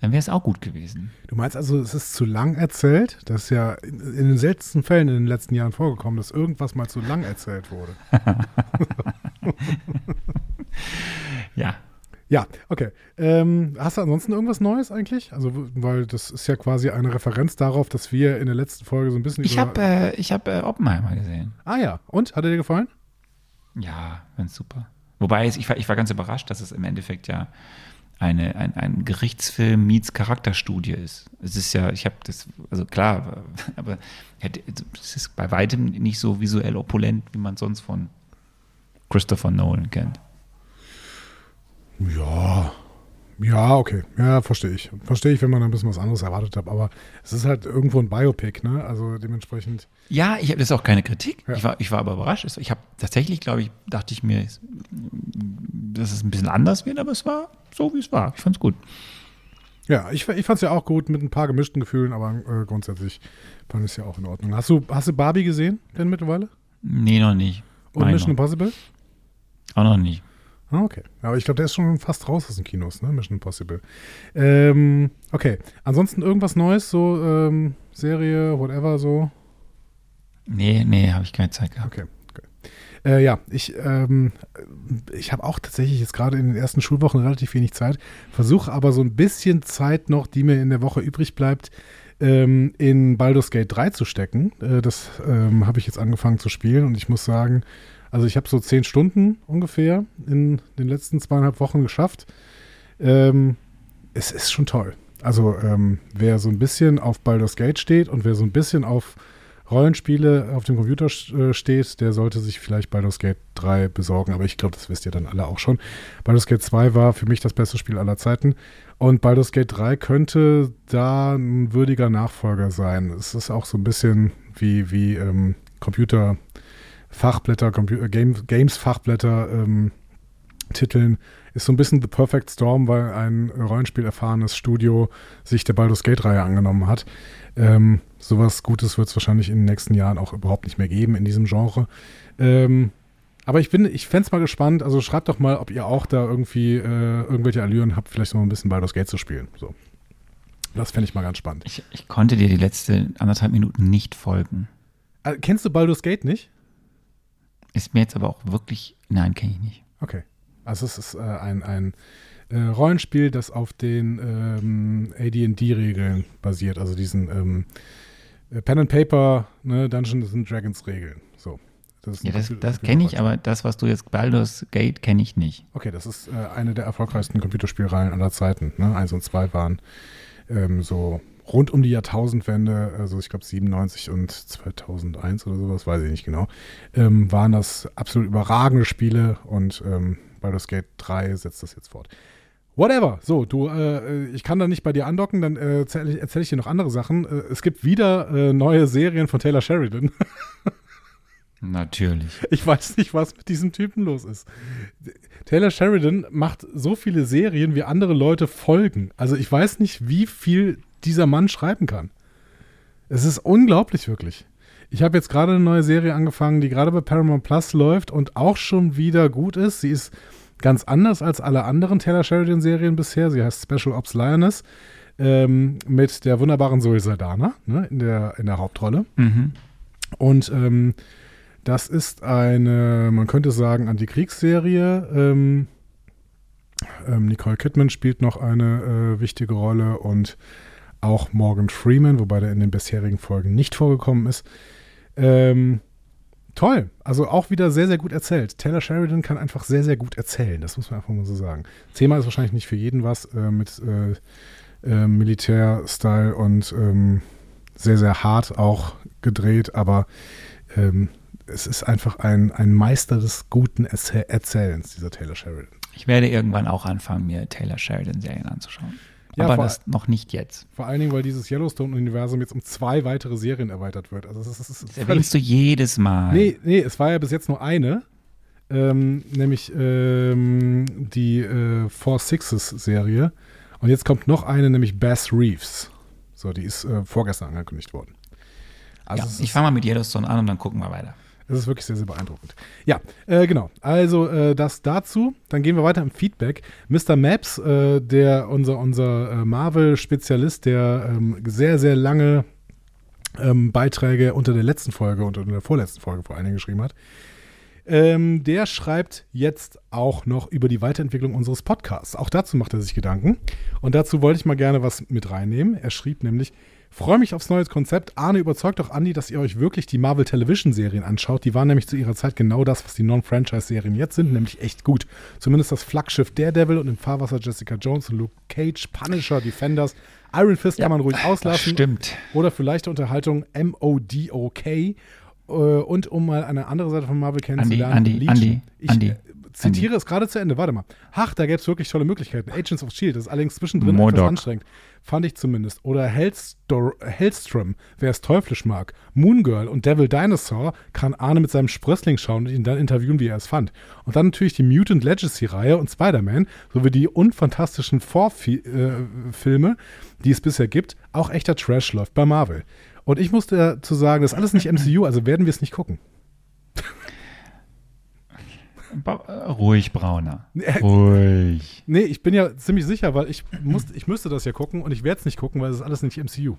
dann wäre es auch gut gewesen. Du meinst also, es ist zu lang erzählt? Das ist ja in, in den seltensten Fällen in den letzten Jahren vorgekommen, dass irgendwas mal zu lang erzählt wurde. Ja, Ja, okay. Ähm, hast du ansonsten irgendwas Neues eigentlich? Also, weil das ist ja quasi eine Referenz darauf, dass wir in der letzten Folge so ein bisschen ich habe äh, ich hab, äh, Oppenheimer gesehen. ah ja, und? Hat er dir gefallen? Ja, ganz super. Wobei ich war, ich war ganz überrascht, dass es im Endeffekt ja eine, ein, ein Gerichtsfilm meets Charakterstudie ist. Es ist ja, ich habe das, also klar, aber es ist bei weitem nicht so visuell opulent, wie man sonst von Christopher Nolan kennt. Ja. Ja, okay. Ja, verstehe ich. Verstehe ich, wenn man ein bisschen was anderes erwartet hat. Aber es ist halt irgendwo ein Biopic, ne? Also dementsprechend. Ja, ich habe das ist auch keine Kritik. Ja. Ich, war, ich war aber überrascht. Ich habe tatsächlich, glaube ich, dachte ich mir, dass es ein bisschen anders wird, aber es war so, wie es war. Ich fand es gut. Ja, ich, ich fand es ja auch gut mit ein paar gemischten Gefühlen, aber äh, grundsätzlich fand ich es ja auch in Ordnung. Hast du, hast du Barbie gesehen denn mittlerweile? Nee, noch nicht. Und Meine Mission noch. Impossible? Auch noch nicht. Ah, okay. Aber ich glaube, der ist schon fast raus aus den Kinos, ne? Mission Impossible. Ähm, okay. Ansonsten irgendwas Neues, so ähm, Serie, whatever, so. Nee, nee, habe ich keine Zeit gehabt. Okay. okay. Äh, ja, ich, ähm, ich habe auch tatsächlich jetzt gerade in den ersten Schulwochen relativ wenig Zeit, versuche aber so ein bisschen Zeit noch, die mir in der Woche übrig bleibt, ähm, in Baldur's Gate 3 zu stecken. Äh, das ähm, habe ich jetzt angefangen zu spielen und ich muss sagen, also ich habe so zehn Stunden ungefähr in den letzten zweieinhalb Wochen geschafft. Ähm, es ist schon toll. Also ähm, wer so ein bisschen auf Baldur's Gate steht und wer so ein bisschen auf Rollenspiele auf dem Computer äh, steht, der sollte sich vielleicht Baldur's Gate 3 besorgen. Aber ich glaube, das wisst ihr dann alle auch schon. Baldur's Gate 2 war für mich das beste Spiel aller Zeiten. Und Baldur's Gate 3 könnte da ein würdiger Nachfolger sein. Es ist auch so ein bisschen wie, wie ähm, Computer-Fachblätter, Compu äh, Game, Games-Fachblätter ähm, titeln. Ist so ein bisschen The Perfect Storm, weil ein Rollenspiel-erfahrenes Studio sich der Baldur's Gate-Reihe angenommen hat. Ähm, sowas Gutes wird es wahrscheinlich in den nächsten Jahren auch überhaupt nicht mehr geben in diesem Genre. Ähm, aber ich bin, ich fände es mal gespannt. Also schreibt doch mal, ob ihr auch da irgendwie äh, irgendwelche Allüren habt, vielleicht noch ein bisschen Baldur's Gate zu spielen. So. Das fände ich mal ganz spannend. Ich, ich konnte dir die letzte anderthalb Minuten nicht folgen. Äh, kennst du Baldur's Gate nicht? Ist mir jetzt aber auch wirklich, nein, kenne ich nicht. Okay. Also es ist äh, ein, ein äh, Rollenspiel, das auf den ähm, AD&D-Regeln basiert, also diesen ähm, äh, Pen and Paper, ne, Dungeons and Dragons Regeln. So. Das, Ja, das, das kenne ich, aber das, was du jetzt Baldur's Gate, kenne ich nicht. Okay, das ist äh, eine der erfolgreichsten Computerspielreihen aller Zeiten. Ne? Eins und zwei waren ähm, so rund um die Jahrtausendwende, also ich glaube 97 und 2001 oder sowas, weiß ich nicht genau, ähm, waren das absolut überragende Spiele und ähm, Baldur's Gate 3 setzt das jetzt fort. Whatever. So, du, äh, ich kann da nicht bei dir andocken, dann äh, erzähle ich, erzähl ich dir noch andere Sachen. Äh, es gibt wieder äh, neue Serien von Taylor Sheridan. Natürlich. Ich weiß nicht, was mit diesem Typen los ist. Taylor Sheridan macht so viele Serien, wie andere Leute folgen. Also ich weiß nicht, wie viel dieser Mann schreiben kann. Es ist unglaublich, wirklich. Ich habe jetzt gerade eine neue Serie angefangen, die gerade bei Paramount Plus läuft und auch schon wieder gut ist. Sie ist ganz anders als alle anderen Taylor Sheridan-Serien bisher. Sie heißt Special Ops Lioness ähm, mit der wunderbaren Zoe Saldana ne, in, der, in der Hauptrolle. Mhm. Und ähm, das ist eine, man könnte sagen, Antikriegsserie. Ähm, ähm, Nicole Kidman spielt noch eine äh, wichtige Rolle und auch Morgan Freeman, wobei der in den bisherigen Folgen nicht vorgekommen ist. Ähm, toll. Also auch wieder sehr, sehr gut erzählt. Taylor Sheridan kann einfach sehr, sehr gut erzählen. Das muss man einfach mal so sagen. Thema ist wahrscheinlich nicht für jeden was äh, mit äh, äh, Militär-Style und ähm, sehr, sehr hart auch gedreht, aber ähm, es ist einfach ein, ein Meister des guten Erzähl Erzählens, dieser Taylor Sheridan. Ich werde irgendwann auch anfangen, mir Taylor Sheridan-Serien anzuschauen. Ja, Aber das noch nicht jetzt. Vor allen Dingen, weil dieses Yellowstone-Universum jetzt um zwei weitere Serien erweitert wird. Also es ist, es völlig erwähnst du jedes Mal. Nee, nee, es war ja bis jetzt nur eine, ähm, nämlich ähm, die äh, Four Sixes Serie. Und jetzt kommt noch eine, nämlich Bass Reeves. So, die ist äh, vorgestern angekündigt worden. Also ja, es, ich fange mal mit Yellowstone an und dann gucken wir weiter. Es ist wirklich sehr, sehr beeindruckend. Ja, äh, genau. Also äh, das dazu. Dann gehen wir weiter im Feedback. Mr. Maps, äh, der unser, unser äh, Marvel-Spezialist, der ähm, sehr, sehr lange ähm, Beiträge unter der letzten Folge und unter der vorletzten Folge vor allen Dingen geschrieben hat. Ähm, der schreibt jetzt auch noch über die Weiterentwicklung unseres Podcasts. Auch dazu macht er sich Gedanken. Und dazu wollte ich mal gerne was mit reinnehmen. Er schrieb nämlich, freue mich aufs neue Konzept. Arne, überzeugt doch Andi, dass ihr euch wirklich die Marvel Television Serien anschaut. Die waren nämlich zu ihrer Zeit genau das, was die Non-Franchise-Serien jetzt sind, nämlich echt gut. Zumindest das Flaggschiff Daredevil und im Fahrwasser Jessica Jones und Luke Cage, Punisher, Defenders. Iron Fist kann man ruhig auslassen. stimmt. Oder für leichte Unterhaltung M.O.D.O.K. Äh, und um mal eine andere Seite von Marvel kennenzulernen. Andi, Legion. Andi, ich Andi, äh, zitiere es gerade zu Ende. Warte mal. Ach, da gäbe es wirklich tolle Möglichkeiten. Agents of S.H.I.E.L.D. Das ist allerdings zwischendrin etwas Modok. anstrengend. Fand ich zumindest. Oder Hellstor Hellstrom, wer es teuflisch mag. Moon Girl und Devil Dinosaur kann Arne mit seinem Sprössling schauen und ihn dann interviewen, wie er es fand. Und dann natürlich die Mutant Legacy-Reihe und Spider-Man sowie die unfantastischen Vorfilme, die es bisher gibt. Auch echter Trash läuft bei Marvel. Und ich musste dazu sagen, das ist alles nicht MCU, also werden wir es nicht gucken. Äh, ruhig, Brauner. Ruhig. Nee, ich bin ja ziemlich sicher, weil ich, muss, ich müsste das ja gucken und ich werde es nicht gucken, weil es ist alles nicht MCU.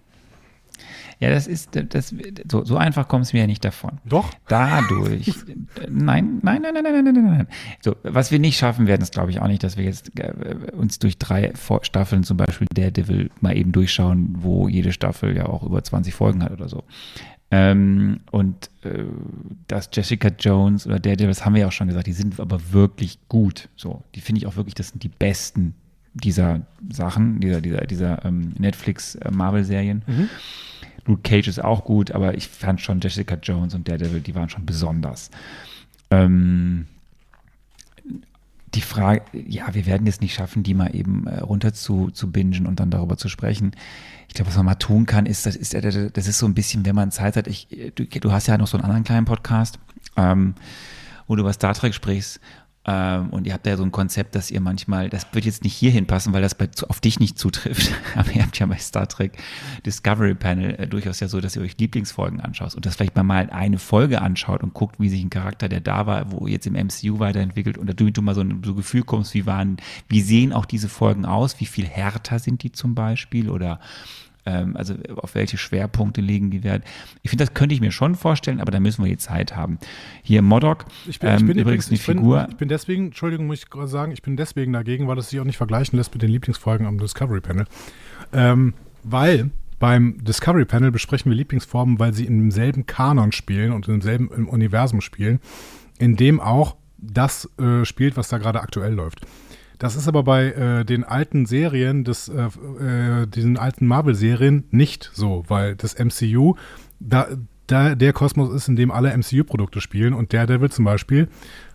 Ja, das ist, das, so, so einfach kommst du mir ja nicht davon. Doch. Dadurch. nein, nein, nein, nein, nein, nein, nein, nein. So, was wir nicht schaffen werden, ist glaube ich auch nicht, dass wir jetzt äh, uns durch drei Staffeln zum Beispiel Daredevil mal eben durchschauen, wo jede Staffel ja auch über 20 Folgen hat oder so. Ähm, und äh, das Jessica Jones oder Daredevil, das haben wir ja auch schon gesagt, die sind aber wirklich gut. So, die finde ich auch wirklich, das sind die besten dieser Sachen, dieser, dieser, dieser ähm, Netflix-Marvel-Serien. Luke Cage ist auch gut, aber ich fand schon Jessica Jones und Daredevil, die waren schon besonders. Ähm, die Frage, ja, wir werden es nicht schaffen, die mal eben äh, runter zu, zu bingen und dann darüber zu sprechen. Ich glaube, was man mal tun kann, ist, das ist, äh, das ist so ein bisschen, wenn man Zeit hat, ich, du, du hast ja noch so einen anderen kleinen Podcast, ähm, wo du über Star Trek sprichst. Ähm, und ihr habt ja so ein Konzept, dass ihr manchmal, das wird jetzt nicht hierhin passen, weil das bei, auf dich nicht zutrifft, aber ihr habt ja bei Star Trek Discovery Panel äh, durchaus ja so, dass ihr euch Lieblingsfolgen anschaut und das vielleicht mal eine Folge anschaut und guckt, wie sich ein Charakter, der da war, wo jetzt im MCU weiterentwickelt und da du, du mal so ein so Gefühl kommst, wie waren, wie sehen auch diese Folgen aus, wie viel härter sind die zum Beispiel? Oder ähm, also auf welche Schwerpunkte legen die Wert. Ich finde, das könnte ich mir schon vorstellen, aber da müssen wir die Zeit haben. Hier Modok, Ich bin, ich ähm, bin übrigens eine ich bin, Figur. Ich bin deswegen, Entschuldigung, muss ich gerade sagen, ich bin deswegen dagegen, weil es sich auch nicht vergleichen lässt mit den Lieblingsfolgen am Discovery Panel. Ähm, weil beim Discovery Panel besprechen wir Lieblingsformen, weil sie im selben Kanon spielen und im selben im Universum spielen, in dem auch das äh, spielt, was da gerade aktuell läuft. Das ist aber bei äh, den alten Serien, des, äh, äh, diesen alten Marvel-Serien nicht so, weil das MCU, da, da der Kosmos ist, in dem alle MCU-Produkte spielen und Daredevil zum Beispiel,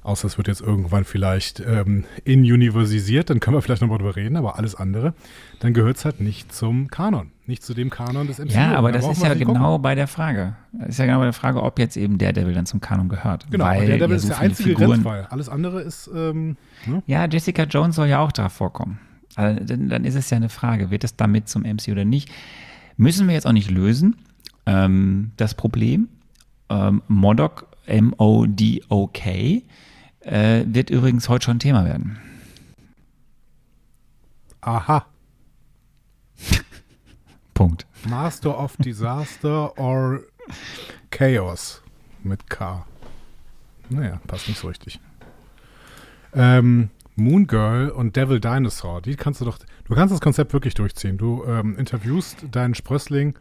außer es wird jetzt irgendwann vielleicht ähm, in-universisiert, dann können wir vielleicht nochmal drüber reden, aber alles andere, dann gehört es halt nicht zum Kanon, nicht zu dem Kanon des MCU. Ja, aber Da das ist ja genau gucken. bei der Frage. Das ist ja genau bei der Frage, ob jetzt eben Daredevil dann zum Kanon gehört. Genau, weil und Daredevil ja ist so der einzige Figuren, Grenzfall. Alles andere ist, ähm, ne? Ja, Jessica Jones soll ja auch da vorkommen. Also, dann, dann ist es ja eine Frage, wird es damit zum MC oder nicht? Müssen wir jetzt auch nicht lösen. Ähm, das Problem, ähm, Modok, M-O-D-O-K, äh, wird übrigens heute schon Thema werden. aha, Punkt. Master of Disaster or Chaos mit K. Naja, passt nicht so richtig. Ähm, Moon Girl und Devil Dinosaur, die kannst du doch, du kannst das Konzept wirklich durchziehen. Du ähm, interviewst deinen Sprössling,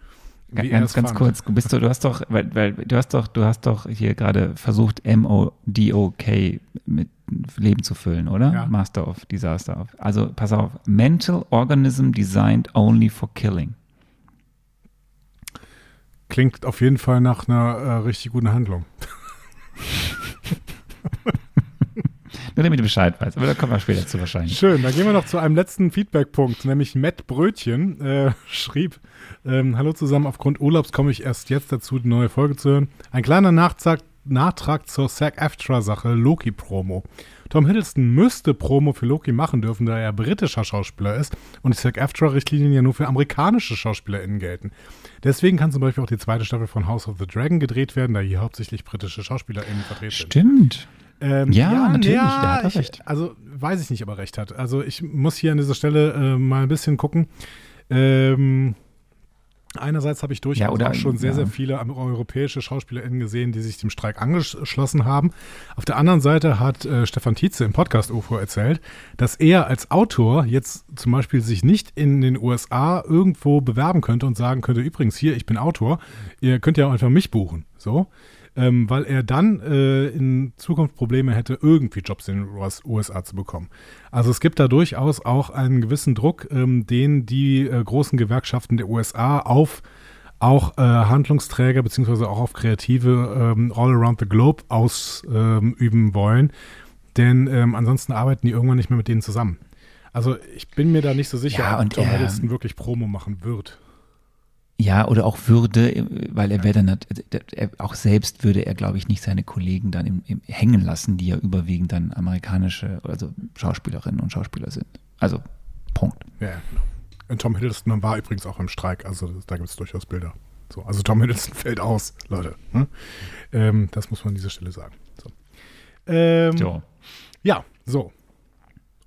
ganz, ganz fand. kurz, du bist du, du hast doch, weil, weil du hast doch, du hast doch hier gerade versucht, M-O-D-O-K mit Leben zu füllen, oder? Ja. Master of Disaster. Also pass auf, Mental Organism Designed Only for Killing. Klingt auf jeden Fall nach einer äh, richtig guten Handlung. Nur damit du Bescheid weißt, aber da kommen wir später zu wahrscheinlich. Schön, dann gehen wir noch zu einem letzten Feedback-Punkt, nämlich Matt Brötchen äh, schrieb, ähm, hallo zusammen, aufgrund Urlaubs komme ich erst jetzt dazu, die neue Folge zu hören. Ein kleiner Nachtrag, Nachtrag zur SAG-AFTRA-Sache, Loki-Promo. Tom Hiddleston müsste Promo für Loki machen dürfen, da er britischer Schauspieler ist und die SAG-AFTRA-Richtlinien ja nur für amerikanische SchauspielerInnen gelten. Deswegen kann zum Beispiel auch die zweite Staffel von House of the Dragon gedreht werden, da hier hauptsächlich britische SchauspielerInnen vertreten sind. Stimmt. Ähm, Ja, natürlich, da hat er ich, recht. Also weiß ich nicht, ob er recht hat. Also ich muss hier an dieser Stelle äh, mal ein bisschen gucken. Ähm, einerseits habe ich durchaus Ja, oder- auch schon sehr, ja. sehr viele europäische SchauspielerInnen gesehen, die sich dem Streik angeschlossen haben. Auf der anderen Seite hat äh, Stefan Tietze im Podcast UFO erzählt, dass er als Autor jetzt zum Beispiel sich nicht in den USA irgendwo bewerben könnte und sagen könnte, übrigens hier, ich bin Autor, ihr könnt ja auch einfach mich buchen. So ähm, weil er dann äh, in Zukunft Probleme hätte, irgendwie Jobs in den US USA zu bekommen. Also es gibt da durchaus auch einen gewissen Druck, ähm, den die äh, großen Gewerkschaften der USA auf auch äh, Handlungsträger beziehungsweise auch auf Kreative ähm, all around the globe ausüben ähm, wollen. Denn ähm, ansonsten arbeiten die irgendwann nicht mehr mit denen zusammen. Also ich bin mir da nicht so sicher, Ja, ob Tom Hiddleston wirklich Promo machen wird. Ja, oder auch würde, weil er wäre dann, er, auch selbst würde er, glaube ich, nicht seine Kollegen dann im, im hängen lassen, die ja überwiegend dann amerikanische, also Schauspielerinnen und Schauspieler sind. Also, Punkt. Ja, ja, genau. Und Tom Hiddleston war übrigens auch im Streik, also da gibt es durchaus Bilder. So, also Tom Hiddleston fällt aus, Leute. Ne? Ähm, das muss man an dieser Stelle sagen. So. Ähm, So. Ja, so.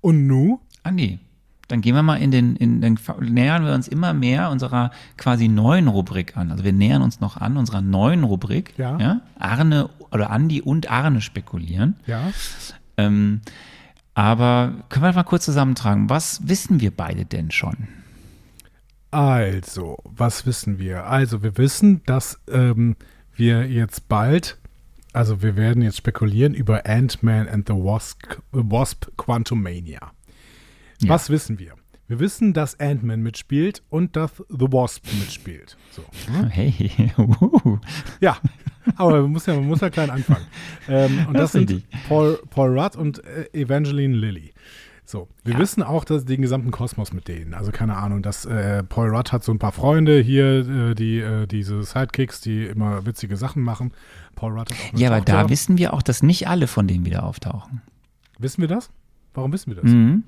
Und nu? Andi, dann gehen wir mal in den, in, dann fa- nähern wir uns immer mehr unserer quasi neuen Rubrik an. Also wir nähern uns noch an unserer neuen Rubrik. Ja. Arne oder Andi und Arne spekulieren. Ja. Ähm, aber können wir mal kurz zusammentragen, was wissen wir beide denn schon? Also, was wissen wir? Also, wir wissen, dass ähm, wir jetzt bald, also wir werden jetzt spekulieren über Ant-Man and the Wasp, Wasp Quantumania. Ja. Was wissen wir? Wir wissen, dass Ant-Man mitspielt und dass The Wasp mitspielt. So. hm? Hey, uh, Ja, aber man muss ja, man muss ja klein anfangen. Ähm, und das, Das sind Paul, Paul Rudd und äh, Evangeline Lilly. So, wir Ja. wissen auch, dass den gesamten Kosmos mit denen. Also keine Ahnung, dass äh, Paul Rudd hat so ein paar Freunde hier, äh, die äh, diese Sidekicks, die immer witzige Sachen machen. Paul Rudd hat auch eine ja, aber Tochter. da wissen wir auch, dass nicht alle von denen wieder auftauchen. wissen wir das? Warum wissen wir das? Mhm.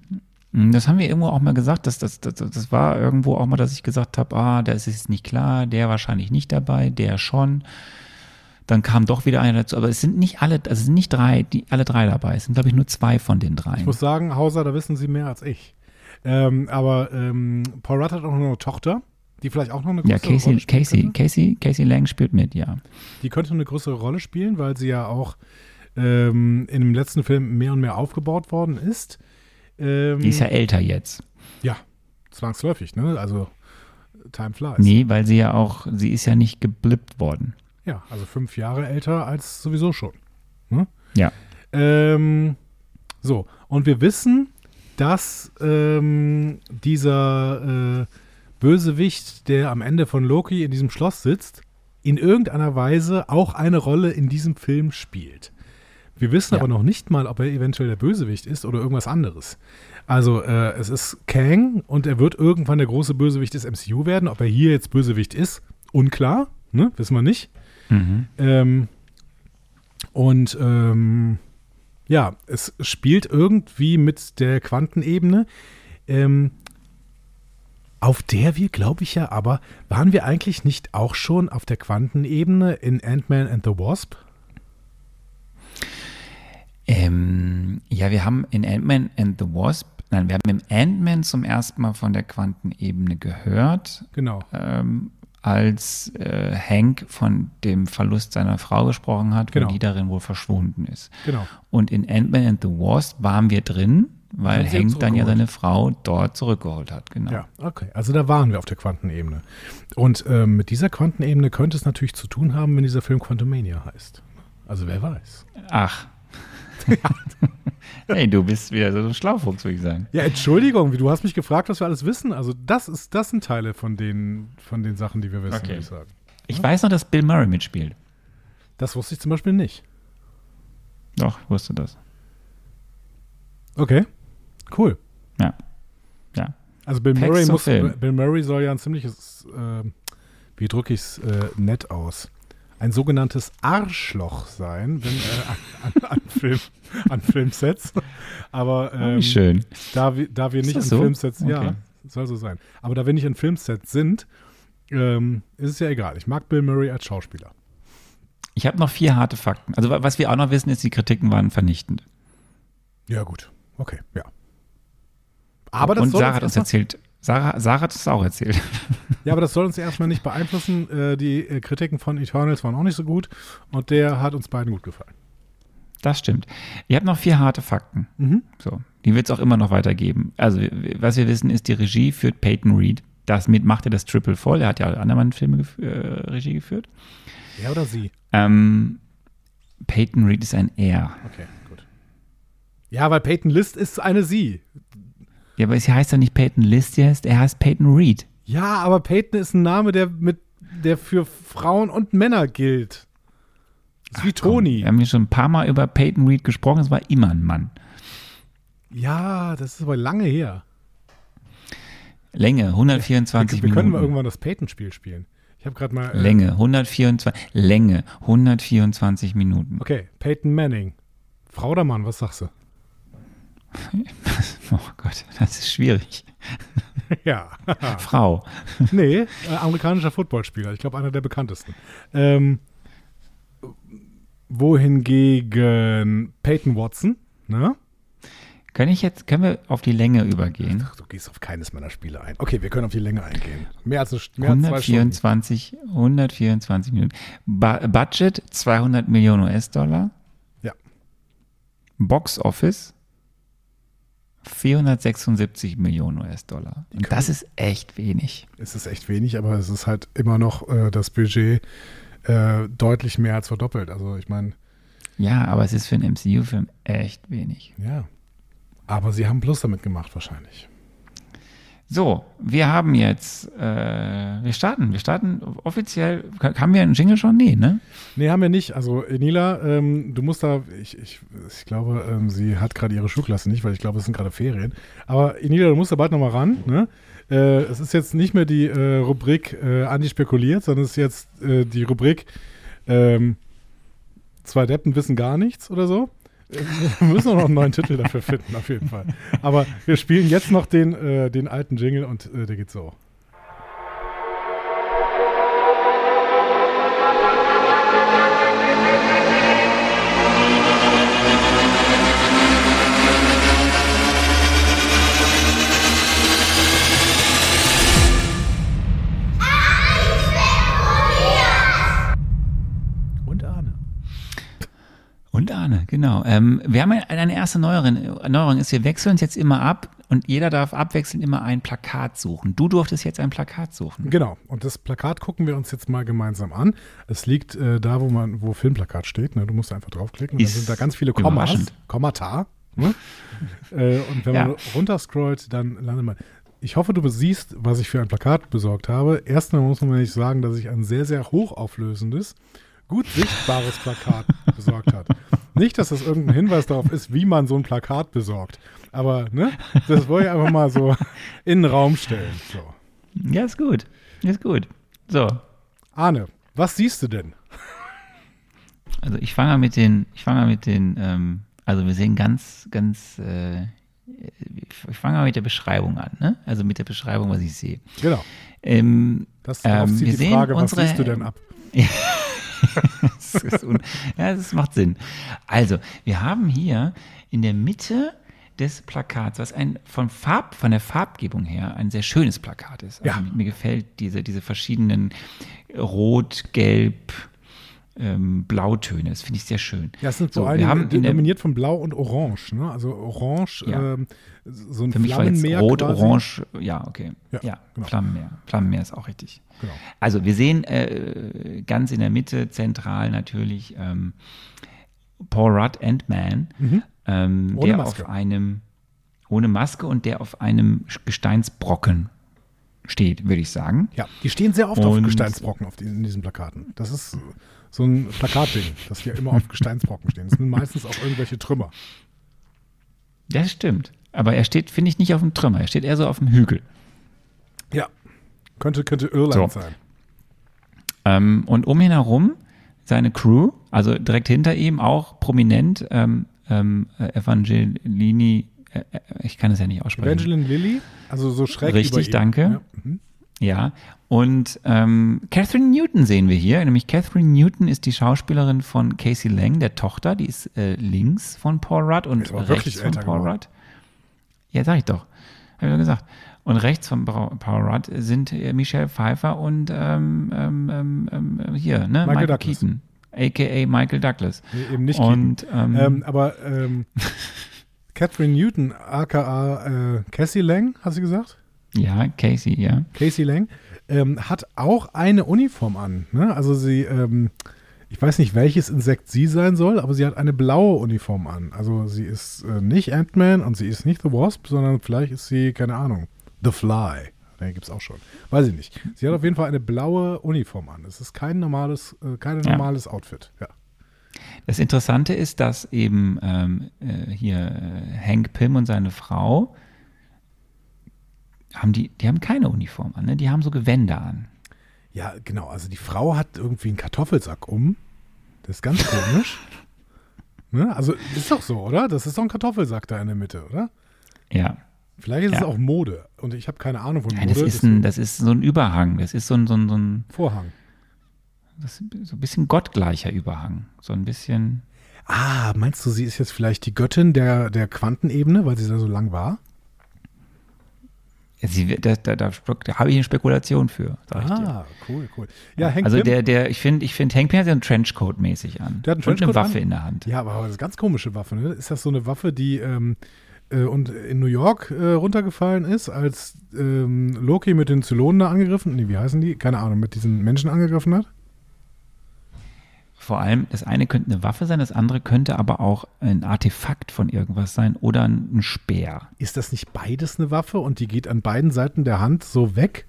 Mhm, Das haben wir irgendwo auch mal gesagt. Das, das, das, das war irgendwo auch mal, dass ich gesagt habe, ah, da ist es nicht klar, der wahrscheinlich nicht dabei, der schon. Dann kam doch wieder einer dazu. Aber es sind nicht alle, also es sind nicht drei, die alle drei dabei. Es sind, glaube ich, nur zwei von den dreien. Ich muss sagen, Hauser, da wissen Sie mehr als ich. Ähm, aber ähm, Paul Rudd hat auch noch eine Tochter, die vielleicht auch noch eine ja, größere Casey, Rolle spielen Casey, könnte. Casey, Casey Lang spielt mit, ja. Die könnte eine größere Rolle spielen, weil sie ja auch ähm, in dem letzten Film mehr und mehr aufgebaut worden ist. Ähm, Die ist ja älter jetzt. ja, zwangsläufig, ne? Also Time flies. Nee, weil sie ja auch, sie ist ja nicht geblippt worden. Ja, also fünf Jahre älter als sowieso schon. Ja. Ähm, so, und wir wissen, dass ähm, dieser äh, Bösewicht, der am Ende von Loki in diesem Schloss sitzt, in irgendeiner Weise auch eine Rolle in diesem Film spielt. Wir wissen Ja. aber noch nicht mal, ob er eventuell der Bösewicht ist oder irgendwas anderes. Also äh, es ist Kang und er wird irgendwann der große Bösewicht des MCU werden. Ob er hier jetzt Bösewicht ist, unklar, ne? wissen wir nicht. Mhm. Ähm, und ähm, ja, es spielt irgendwie mit der Quantenebene, ähm, auf der wir, glaube ich ja, aber waren wir eigentlich nicht auch schon auf der Quantenebene in Ant-Man and the Wasp? Ähm, ja, wir haben in Ant-Man and the Wasp, nein, wir haben im Ant-Man zum ersten Mal von der Quantenebene gehört, Genau. ähm, als äh, Hank von dem Verlust seiner Frau gesprochen hat, Genau. wo die darin wohl verschwunden ist. Genau. Und in Ant-Man and the Wasp waren wir drin, weil ihn Hank dann ja seine Frau dort zurückgeholt hat, genau. Ja, okay. Also da waren wir auf der Quantenebene. Und ähm, mit dieser Quantenebene könnte es natürlich zu tun haben, wenn dieser Film Quantumania heißt. Also wer weiß. Ach. hey, du bist wieder so ein Schlaufuchs, würde ich sagen. Ja, Entschuldigung, du hast mich gefragt, was wir alles wissen. Also das ist, das sind Teile von den, von den Sachen, die wir wissen, Okay. würde ich sagen. Ich weiß noch, dass Bill Murray mitspielt. Das wusste ich zum Beispiel nicht. Doch, ich wusste das. Okay, cool. Ja. Ja. Also Bill Murray muss. Bill Murray soll ja ein ziemliches, äh, wie drücke ich es äh, nett aus, ein sogenanntes Arschloch sein, wenn äh, an, an, Film, an Filmsets. Aber ähm, schön. da, wir, da wir nicht an so? Filmsets, ja, Okay. soll so sein. Aber da wir nicht an Filmsets sind, ähm, ist es ja egal. Ich mag Bill Murray als Schauspieler. Ich habe noch vier harte Fakten. Also wa- was wir auch noch wissen, ist, die Kritiken waren vernichtend. Ja gut, okay, ja. Aber das Und Sarah hat uns erzählt, Sarah, Sarah hat es auch erzählt. Ja, aber das soll uns erstmal nicht beeinflussen. Äh, die äh, Kritiken von Eternals waren auch nicht so gut und der hat uns beiden gut gefallen. Das stimmt. Ich habe noch vier harte Fakten. Mhm. So, die wird es auch immer noch weitergeben. Also, was wir wissen, ist, die Regie führt Peyton Reed. Damit macht er das Triple voll. Er hat ja alle anderen Filme gef äh, Regie geführt. Er oder sie? Ähm, Peyton Reed ist ein Er. Okay, gut. Ja, weil Peyton List ist eine sie. Ja, aber sie heißt ja nicht Peyton List, sie heißt, er heißt Peyton Reed. Ja, aber Peyton ist ein Name, der mit der für Frauen und Männer gilt. Ist wie Komm, Toni. Wir haben hier schon ein paar Mal über Peyton Reed gesprochen, es war immer ein Mann. Ja, das ist aber lange her. Länge, 124 wir, wir können Minuten. mal irgendwann das Peyton-Spiel spielen. Ich habe gerade mal. Äh, Länge, 124, Länge, 124 Minuten. Okay, Peyton Manning. Frau oder Mann, was sagst du? Oh Gott, das ist schwierig. ja. Frau. nee, äh, amerikanischer Footballspieler. Ich glaube, einer der bekanntesten. Ähm, wohingegen Peyton Watson, ne? Können ich jetzt, können wir auf die Länge übergehen? Ach, du gehst auf keines meiner Spiele ein. Okay, wir können auf die Länge eingehen. Mehr als, eine, mehr als zwei Stunden. 124, 124 Minuten. Ba Budget 200 Millionen US-Dollar. Ja. Box Office 476 Millionen US-Dollar. Und das ist echt wenig. Es ist echt wenig, aber es ist halt immer noch äh, das Budget äh, deutlich mehr als verdoppelt. Also ich meine, Ja, aber es ist für einen MCU-Film echt wenig. ja. Aber sie haben Plus damit gemacht wahrscheinlich. So, wir haben jetzt, äh, wir starten, wir starten offiziell, haben wir einen Jingle schon? Nee, ne? Nee, haben wir nicht. Also Nila, ähm, du musst da, ich, ich, ich glaube, ähm, sie hat gerade ihre Schulklasse nicht, weil ich glaube, es sind gerade Ferien. Aber Nila, du musst da bald nochmal ran. Ne? Äh, es ist jetzt nicht mehr die äh, Rubrik äh, Andi spekuliert, sondern es ist jetzt äh, die Rubrik ähm, Zwei Deppen wissen gar nichts oder so. Wir müssen noch einen neuen Titel dafür finden, auf jeden Fall. Aber wir spielen jetzt noch den, äh, den alten Jingle und äh, der geht so. Und Arne, genau. Ähm, wir haben eine erste Neuerung, Neuerung ist, wir wechseln uns jetzt immer ab und jeder darf abwechselnd immer ein Plakat suchen. Du durftest jetzt ein Plakat suchen. Genau. Und das Plakat gucken wir uns jetzt mal gemeinsam an. Es liegt äh, da, wo man, wo Filmplakat steht. Ne? Du musst einfach draufklicken. Und dann sind da ganz viele Kommas. Kommata. Ne? äh, und wenn man Ja. runterscrollt, dann landet man. ich hoffe, du siehst, was ich für ein Plakat besorgt habe. Erstmal muss man nicht sagen, dass ich ein sehr, sehr hochauflösendes, gut sichtbares Plakat besorgt habe. Nicht, dass das irgendein Hinweis darauf ist, wie man so ein Plakat besorgt. Aber, ne, das wollte ich einfach mal so in den Raum stellen. So. Ja, ist gut. Ist gut. So, Arne, was siehst du denn? also ich fange mal mit den, ich fange mal mit den, ähm, also wir sehen ganz, ganz, äh, ich fange mal mit der Beschreibung an, ne? Also mit der Beschreibung, was ich sehe. Genau. Ähm, Das Ähm, wir die sehen Frage, was unsere- siehst du denn ab? das ja, das macht Sinn. Also, wir haben hier in der Mitte des Plakats, was ein von Farb, von der Farbgebung her ein sehr schönes Plakat ist. Also Ja. mir, mir gefällt diese, diese verschiedenen Rot, Gelb, ähm, Blautöne. Das finde ich sehr schön. Ja, es sind So, vor allem wir haben dominiert von Blau und Orange. Ne? Also Orange, Ja. ähm, so ein für mich war jetzt Flammenmeer Rot, quasi. Orange, ja, okay. Ja, Ja, genau. Flammenmeer. Flammenmeer ist auch richtig. Genau. Also wir sehen äh, ganz in der Mitte, zentral natürlich, ähm, Paul Rudd, Ant-Man, ähm, Mhm. Ohne der Maske. auf einem, ohne Maske und der auf einem Gesteinsbrocken steht, würde ich sagen. Ja, die stehen sehr oft auf Und- Gesteinsbrocken auf die, in diesen Plakaten. Das ist so ein Plakatding, dass die ja immer auf Gesteinsbrocken stehen. Das sind meistens auch irgendwelche Trümmer. Das stimmt. Aber er steht, finde ich, nicht auf dem Trümmer. Er steht eher so auf dem Hügel. Ja, könnte, könnte Irland So. sein. Ähm, und um ihn herum seine Crew, also direkt hinter ihm auch prominent ähm, ähm, äh, Evangelini, äh, äh, ich kann es ja nicht aussprechen. Evangeline Lilly, also so schräg Richtig, danke. Ja. Mhm. Ja, und ähm, Catherine Newton sehen wir hier. Nämlich Catherine Newton ist die Schauspielerin von Casey Lang, der Tochter. Die ist äh, links von Paul Rudd und rechts von Paul geworden. Rudd. Ja, sag ich doch. Hab ich doch gesagt. Und rechts von Paul Rudd sind äh, Michelle Pfeiffer und ähm, ähm, ähm, ähm, hier, ne? Michael Michael, Douglas. Keaton, a.k.a. Michael Douglas. Nee, eben nicht Und ähm, Ähm, aber ähm, Catherine Newton, aka äh, Cassie Lang, hast du gesagt? Ja, Casey, ja. Casey Lang, ähm, hat auch eine Uniform an. Ne? Also sie, ähm, ich weiß nicht, welches Insekt sie sein soll, aber sie hat eine blaue Uniform an. Also sie ist äh, nicht Ant-Man und sie ist nicht The Wasp, sondern vielleicht ist sie, keine Ahnung, The Fly. Den gibt es auch schon. Weiß ich nicht. Sie hat auf jeden Fall eine blaue Uniform an. Es ist kein normales, äh, kein Ja. normales Outfit. Ja. Das Interessante ist, dass eben ähm, äh, hier äh, Hank Pym und seine Frau haben die, die haben keine Uniform an, ne? die haben so Gewänder an. Ja, genau. Also die Frau hat irgendwie einen Kartoffelsack um. Das ist ganz komisch. ne? Also ist doch so, oder? Das ist doch ein Kartoffelsack da in der Mitte, oder? Ja. Vielleicht ist es Ja. auch Mode. Und ich habe keine Ahnung von Mode. das, ist ein, das ist so ein Überhang, das ist so ein, so ein, so ein, Vorhang. das ist so ein bisschen gottgleicher Überhang. So ein bisschen, Ah, meinst du, sie ist jetzt vielleicht die Göttin der, der Quantenebene, weil sie da so lang war? Sie, da, da, da, da habe ich eine Spekulation für, sag ich dir. Ah, cool, cool. Ja, Hank also Pym, der, der, ich finde, ich finde, Hank Pym hat einen Trenchcoat mäßig an. Der hat einen und eine Trenchcoat Waffe an? in der Hand. Ja, aber das ist eine ganz komische Waffe, ne? Ist das so eine Waffe, die ähm, äh, und in New York äh, runtergefallen ist, als ähm, Loki mit den Zylonen da angegriffen, nee, wie heißen die? Keine Ahnung, mit diesen Menschen angegriffen hat? Vor allem, das eine könnte eine Waffe sein, das andere könnte aber auch ein Artefakt von irgendwas sein oder ein Speer. Ist das nicht beides eine Waffe und die geht an beiden Seiten der Hand so weg?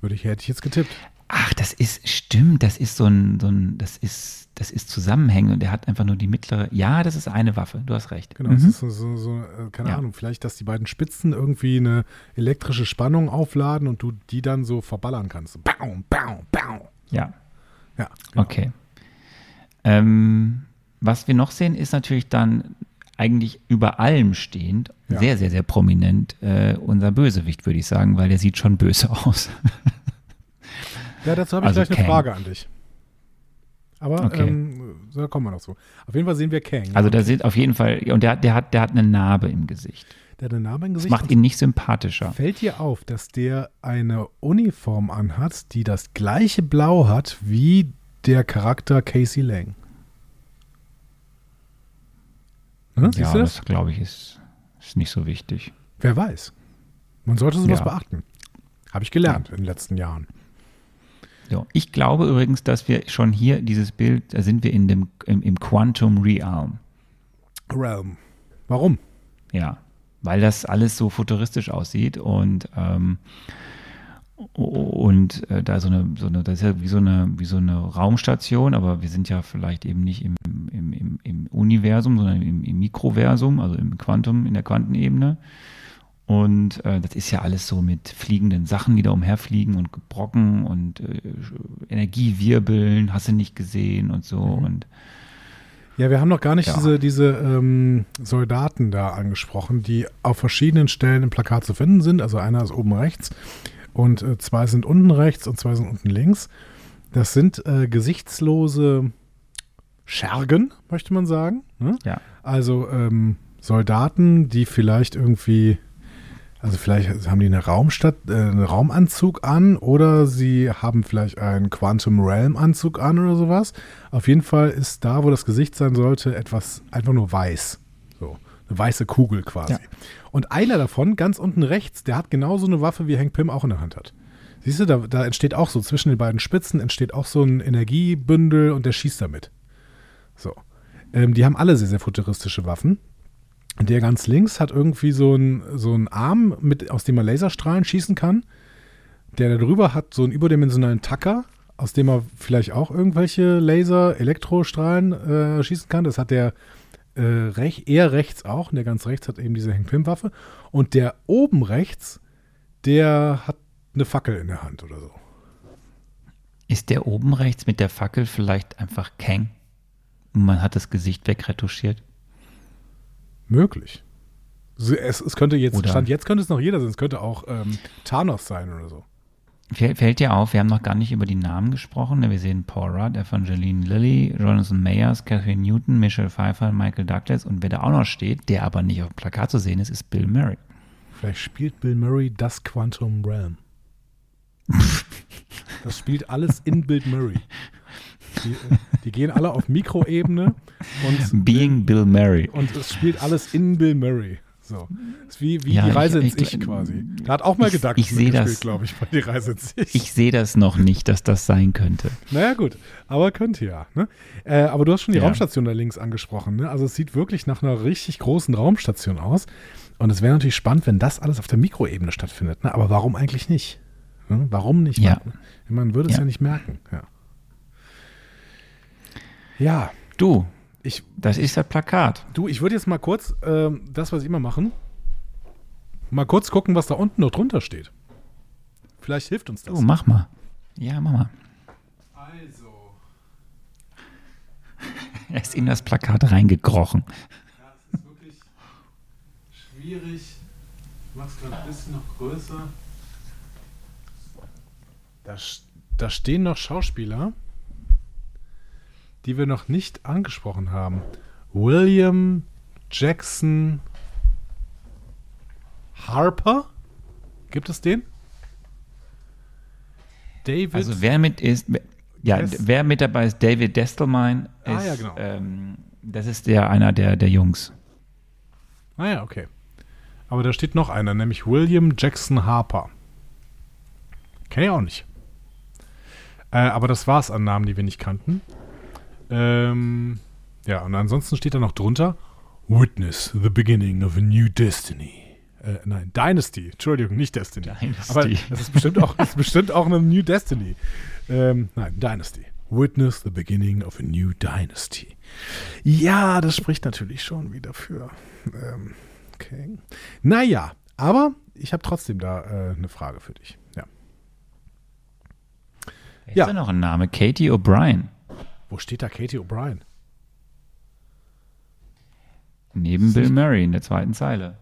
Würde ich, hätte ich jetzt getippt. Ach, das ist, stimmt, das ist so ein, so ein, das ist, das ist zusammenhängend und er hat einfach nur die mittlere. Ja, das ist eine Waffe, du hast recht. Genau, es ist so, so, so äh, keine Ja. Ahnung, vielleicht, dass die beiden Spitzen irgendwie eine elektrische Spannung aufladen und du die dann so verballern kannst. Bau, bau, bau. Ja, Ja, genau. okay. Ähm, was wir noch sehen, ist natürlich dann eigentlich über allem stehend, Ja. sehr, sehr, sehr prominent, äh, unser Bösewicht, würde ich sagen, weil der sieht schon böse aus. Ja, dazu habe ich Also gleich eine Kang. Frage an dich. Aber Okay. ähm, da kommen wir noch zu. Auf jeden Fall sehen wir Kang. Also da sind auf jeden Fall, und der, der, hat, der hat eine Narbe im Gesicht. Der hat eine Narbe im Das Gesicht. macht und ihn nicht sympathischer. Fällt dir auf, dass der eine Uniform anhat, die das gleiche Blau hat wie der Charakter Casey Lang? Ne, siehst ja, du das? das glaube ich ist, ist nicht so wichtig. Wer weiß. Man sollte sowas Ja. beachten. Habe ich gelernt in den letzten Jahren. So. Ich glaube übrigens, dass wir schon hier dieses Bild, da sind wir in dem, im, im Quantum Realm. Realm. Warum? Ja. Weil das alles so futuristisch aussieht und ähm, und äh, da so eine, so eine, das ist ja wie so eine, wie so eine Raumstation, aber wir sind ja vielleicht eben nicht im, im, im, im Universum, sondern im, im Mikroversum, also im Quantum, in der Quantenebene. Und äh, das ist ja alles so mit fliegenden Sachen, die da umherfliegen und Brocken und äh, Energiewirbeln, hast du nicht gesehen und so. Mhm. Und ja, wir haben noch gar nicht ja. diese, diese ähm, Soldaten da angesprochen, die auf verschiedenen Stellen im Plakat zu finden sind. Also einer ist oben rechts und äh, zwei sind unten rechts und zwei sind unten links. Das sind äh, gesichtslose Schergen, möchte man sagen. Ne? Ja. Also ähm, Soldaten, die vielleicht irgendwie, also vielleicht haben die eine Raumstadt, äh, einen Raumanzug an oder sie haben vielleicht einen Quantum Realm Anzug an oder sowas. Auf jeden Fall ist da, wo das Gesicht sein sollte, etwas einfach nur weiß. So, eine weiße Kugel quasi. Ja. Und einer davon, ganz unten rechts, der hat genauso eine Waffe, wie Hank Pym auch in der Hand hat. Siehst du, da, da entsteht auch so, zwischen den beiden Spitzen entsteht auch so ein Energiebündel und der schießt damit. So. Ähm, die haben alle sehr, sehr futuristische Waffen. Der ganz links hat irgendwie so einen so Arm, mit, aus dem er Laserstrahlen schießen kann. Der da drüber hat so einen überdimensionalen Tacker, aus dem er vielleicht auch irgendwelche Laser, Elektrostrahlen äh, schießen kann. Das hat der äh, rech, eher rechts auch. Und der ganz rechts hat eben diese Hank Pym-Waffe. Und der oben rechts, der hat eine Fackel in der Hand oder so. Ist der oben rechts mit der Fackel vielleicht einfach Kang? Man hat das Gesicht wegretuschiert? Möglich. Es, es könnte jetzt, oder Stand jetzt könnte es noch jeder sein. Es könnte auch ähm, Thanos sein oder so. Fällt dir auf, wir haben noch gar nicht über die Namen gesprochen. Wir sehen Paul Rudd, Evangeline Lilly, Jonathan Mayers, Catherine Newton, Michelle Pfeiffer, Michael Douglas und wer da auch noch steht, der aber nicht auf dem Plakat zu sehen ist, ist Bill Murray. Vielleicht spielt Bill Murray das Quantum Realm. das spielt alles in Bill Murray. Die, äh, die gehen alle auf Mikroebene und Being Bill Murray. Und es spielt alles in Bill Murray. So. Das ist wie, wie ja, die Reise ich, ins Ich quasi. Da hat auch mal gedacht, ich, ich sehe das, glaube ich, bei die Reise ins Ich. Ich sehe das noch nicht, dass das sein könnte. Naja, gut, aber könnte ja. Ne? Äh, aber du hast schon die ja. Raumstation da links angesprochen. Ne? Also es sieht wirklich nach einer richtig großen Raumstation aus. Und es wäre natürlich spannend, wenn das alles auf der Mikroebene stattfindet. Ne? Aber warum eigentlich nicht? Ne? Warum nicht? Ja. Man würde es ja. ja nicht merken. Ja. Ja. Du, ich, das ist das Plakat. Du, ich würde jetzt mal kurz ähm, das, was ich immer machen, mal kurz gucken, was da unten noch drunter steht. Vielleicht hilft uns das. Oh, mach mal. Ja, mach mal. Also. er ist in das Plakat reingekrochen. Ja, es ist wirklich schwierig. Ich mach's gerade ein bisschen noch größer. Da, da stehen noch Schauspieler die wir noch nicht angesprochen haben. William Jackson Harper? Gibt es den? David. Also wer mit ist, ja, Des wer mit dabei ist, David Destelmine ist, ah, ja, genau. ähm, das ist der einer der, der Jungs. Ah ja, okay. Aber da steht noch einer, nämlich William Jackson Harper. Kenne ich auch nicht. Äh, aber das war es an Namen, die wir nicht kannten. Ähm, ja, und ansonsten steht da noch drunter: Witness the beginning of a new destiny. Äh, nein, Dynasty. Entschuldigung, nicht Destiny. Dynasty. Aber das ist bestimmt auch, das ist bestimmt auch eine New Destiny. Ähm, nein, Dynasty. Witness the beginning of a new dynasty. Ja, das spricht natürlich schon wieder für. Ähm, okay. Naja, aber ich habe trotzdem da äh, eine Frage für dich. Ja. Ist ja. da noch ein Name? Katie O'Brien. Wo steht da Katie O'Brien? Neben Bill Murray in der zweiten Zeile.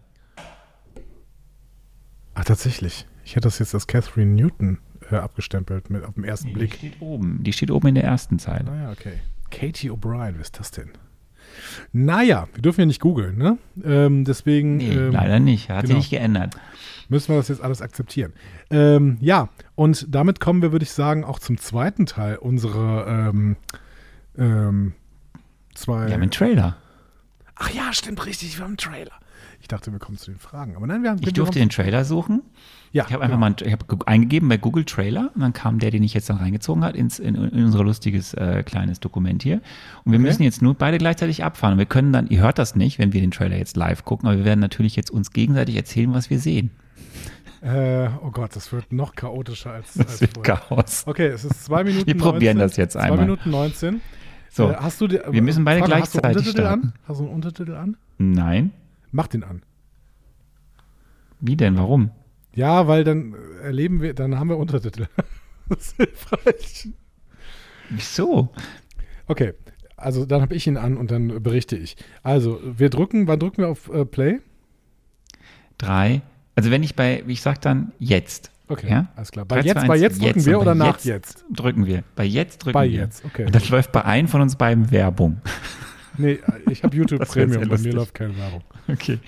Ach, tatsächlich. Ich hätte das jetzt als Catherine Newton äh, abgestempelt mit, auf den ersten nee, Blick. Die steht oben. Die steht oben in der ersten Zeile. Naja, ah okay. Katie O'Brien, wer ist das denn? Naja, wir dürfen ja nicht googeln, ne? Ähm, deswegen. Nee, ähm, leider nicht. Hat genau. sich nicht geändert. Müssen wir das jetzt alles akzeptieren. Ähm, ja, und damit kommen wir, würde ich sagen, auch zum zweiten Teil unserer ähm, zwei. Wir haben einen Trailer. Ach ja, stimmt richtig, wir haben einen Trailer. Ich dachte, wir kommen zu den Fragen. Aber nein, wir haben Ich durfte den Trailer suchen. Ja, Ich habe einfach genau. mal ich hab eingegeben bei Google Trailer und dann kam der, den ich jetzt dann reingezogen hat, ins, in, in unser lustiges äh, kleines Dokument hier. Und wir Okay. müssen jetzt nur beide gleichzeitig abfahren. Und wir können dann, ihr hört das nicht, wenn wir den Trailer jetzt live gucken, aber wir werden natürlich jetzt uns gegenseitig erzählen, was wir sehen. Äh, oh Gott, das wird noch chaotischer als, Das als wird vorher. Chaos. Okay, es ist zwei Minuten Wir probieren 19, das jetzt zwei einmal. Minuten 19. So, Äh, hast du die, wir müssen beide Frage, hast du gleichzeitig Untertitel an? starten. Hast du einen Untertitel an? nein. Mach den an. Wie denn? Warum? Ja, weil dann äh, erleben wir, dann haben wir Untertitel. das ist hilfreich. Wieso? Okay, also dann habe ich ihn an und dann berichte ich. Also, wir drücken, wann drücken wir auf äh, Play? Drei. Also wenn ich bei, ich sag dann jetzt. Okay, Ja? alles klar. Bei Drei, jetzt, zwei, bei eins, jetzt drücken wir und oder bei nach jetzt? Drücken wir. Bei jetzt drücken Bei wir. jetzt, okay. Und das läuft bei einem von uns beiden Werbung. Nee, ich habe YouTube Premium, bei mir läuft keine Werbung. Okay.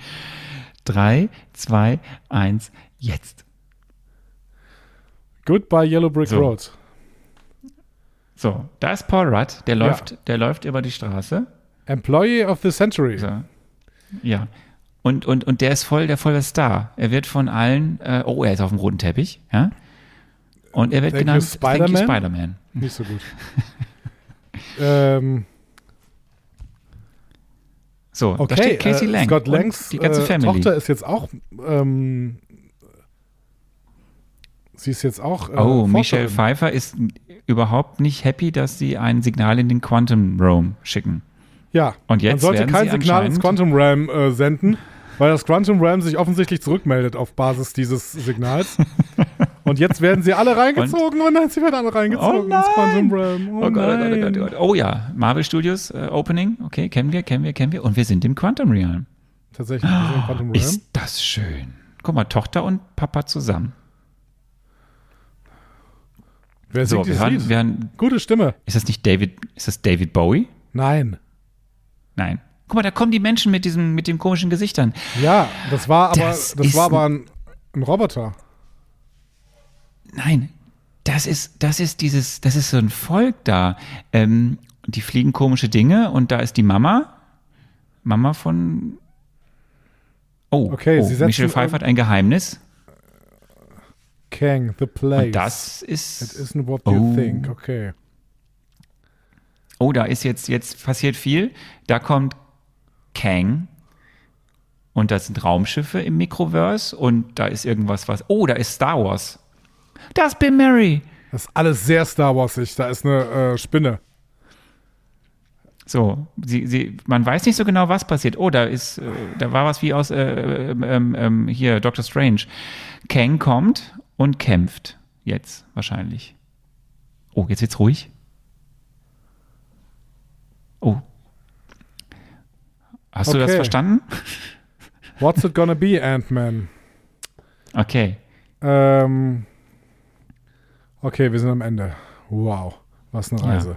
Drei, zwei, eins, jetzt. Goodbye Yellow Brick So. Road. So, da ist Paul Rudd, der läuft, der läuft über die Straße. Employee of the Century. So. Ja. Und, und, und der ist voll der volle Star. Er wird von allen, äh, oh, er ist auf dem roten Teppich, ja. Und er wird Thank genannt Spider-Man? Spider-Man. Nicht so gut. ähm, So, da okay, steht Casey äh, Lang. Scott Langs die ganze äh, Family. Tochter ist jetzt auch, ähm, sie ist jetzt auch äh, Oh, Forscherin. Michelle Pfeiffer ist überhaupt nicht happy, dass sie ein Signal in den Quantum Realm schicken. Ja, Und jetzt man sollte kein Signal ins Quantum Realm äh, senden, weil das Quantum Realm sich offensichtlich zurückmeldet auf Basis dieses Signals. und jetzt werden sie alle reingezogen und, nein, sie werden alle reingezogen Oh ins nein! Quantum Realm. Oh, Oh, Gott, oh Gott, oh nein. Gott, oh Gott. Oh ja, Marvel Studios äh, Opening, okay, kennen wir, kennen wir, kennen wir. Und wir sind im Quantum Realm. Tatsächlich, wir sind im Quantum Realm. Ist das schön. Guck mal, Tochter und Papa zusammen. Wer So, singt wir dieses hören, wir hören, Gute Stimme. ist das nicht David, ist das David Bowie? Nein. Nein. Guck mal, da kommen die Menschen mit diesem, mit den komischen Gesichtern. Ja, das war aber, Das das, war ein- aber ein, ein Roboter. Nein, das ist, das ist dieses, das ist so ein Volk da. Ähm, die fliegen komische Dinge und da ist die Mama. Mama von. Oh, Okay, oh sie setzen Michelle Pfeiffer hat ein Geheimnis. Kang, the place. Und das ist. It isn't what you Oh. think. Okay. Oh, da ist jetzt, jetzt passiert viel. Da kommt Kang. Und das sind Raumschiffe im Mikroverse. Und da ist irgendwas, was. Oh, da ist Star Wars. Da ist Bill Murray. Das ist alles sehr Star Warsig. Da ist eine äh, Spinne. So, sie, sie, man weiß nicht so genau, was passiert. Oh, da ist, äh, da war was wie aus äh, ähm, ähm, hier Doctor Strange. Kang kommt und kämpft jetzt wahrscheinlich. Oh, jetzt wird's ruhig. Oh. Hast du das Okay. verstanden? What's it gonna be, Ant-Man? Okay. Ähm, okay, wir sind am Ende. Wow, was eine Ja. Reise.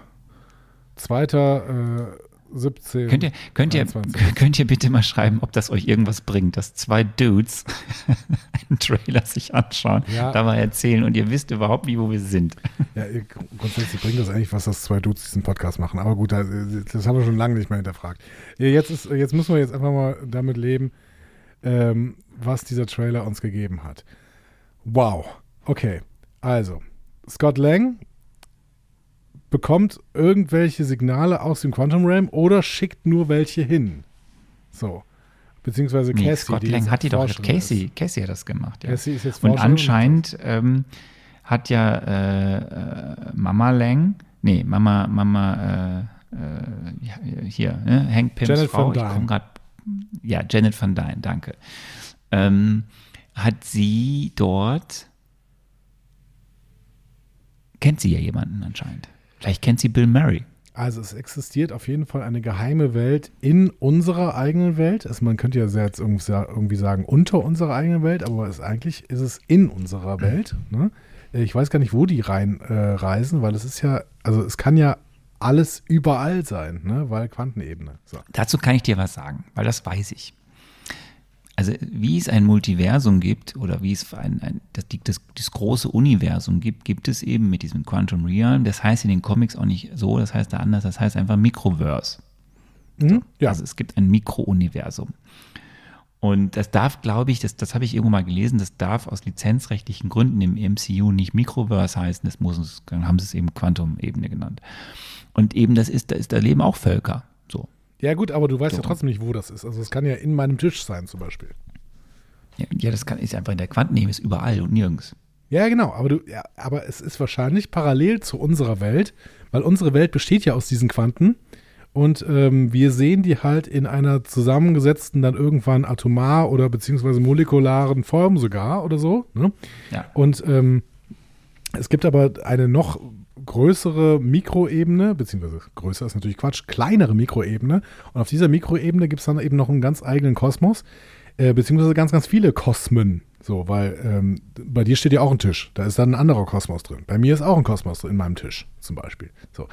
Zweiter, äh, 17. Könnt ihr, könnt, ihr, 21. könnt ihr bitte mal schreiben, ob das euch irgendwas bringt, dass zwei Dudes einen Trailer sich anschauen, Ja. dabei erzählen und ihr wisst überhaupt nicht, wo wir sind. Ja, ihr- grundsätzlich bringt das eigentlich was, dass zwei Dudes diesen Podcast machen. Aber gut, das, das haben wir schon lange nicht mehr hinterfragt. Jetzt, ist, jetzt müssen wir jetzt einfach mal damit leben, ähm, was dieser Trailer uns gegeben hat. Wow. Okay, also, Scott Lang bekommt irgendwelche Signale aus dem Quantum Realm oder schickt nur welche hin. So. Beziehungsweise Nee, Cassie. Scott Lang hat die doch, Casey, ist. Casey hat das gemacht, ja. Cassie ist jetzt und anscheinend ähm, hat ja äh, äh, Mama Lang, nee, Mama, Mama, äh, äh, hier, ne, Hank Pims Janet Frau, Van ich Dyne. komm grad, ja, Janet Van Dyne, danke, ähm, hat sie dort, kennt sie ja jemanden anscheinend. Vielleicht kennt sie Bill Murray. Also es existiert auf jeden Fall eine geheime Welt in unserer eigenen Welt. Also man könnte ja jetzt irgendwie sa- irgendwie sagen, unter unserer eigenen Welt, aber es, eigentlich ist es in unserer Welt. Ne? Ich weiß gar nicht, wo die rein äh, weil es ist ja, also es kann ja alles überall sein, ne? weil Quantenebene. So. Dazu kann ich dir was sagen, weil das weiß ich. Also wie es ein Multiversum gibt oder wie es ein, ein das, das, das große Universum gibt, gibt es eben mit diesem Quantum Realm. Das heißt in den Comics auch nicht so, das heißt da anders, das heißt einfach Mikroverse. Mhm. Ja, Also es gibt ein Mikrouniversum. Und das darf, glaube ich, das, das habe ich irgendwo mal gelesen, das darf aus lizenzrechtlichen Gründen im MCU nicht Microverse heißen, das muss es, dann haben sie es eben Quantum-Ebene genannt. Und eben das ist, da ist, da leben auch Völker. Ja, gut, aber du weißt So. ja trotzdem nicht, wo das ist. Also, es kann ja in meinem Tisch sein, zum Beispiel. Ja, ja das kann, ist einfach in der Quantenebene, ist überall und nirgends. Ja, genau, aber du, ja, aber es ist wahrscheinlich parallel zu unserer Welt, weil unsere Welt besteht ja aus diesen Quanten und ähm, wir sehen die halt in einer zusammengesetzten, dann irgendwann atomar oder beziehungsweise molekularen Form sogar oder so. Ne? Ja. Und ähm, es gibt aber eine noch größere Mikroebene, beziehungsweise größer ist natürlich Quatsch, kleinere Mikroebene. Und auf dieser Mikroebene gibt es dann eben noch einen ganz eigenen Kosmos, äh, beziehungsweise ganz, ganz viele Kosmen. So, weil ähm, bei dir steht ja auch ein Tisch. Da ist dann ein anderer Kosmos drin. Bei mir ist auch ein Kosmos drin in meinem Tisch, zum Beispiel. So.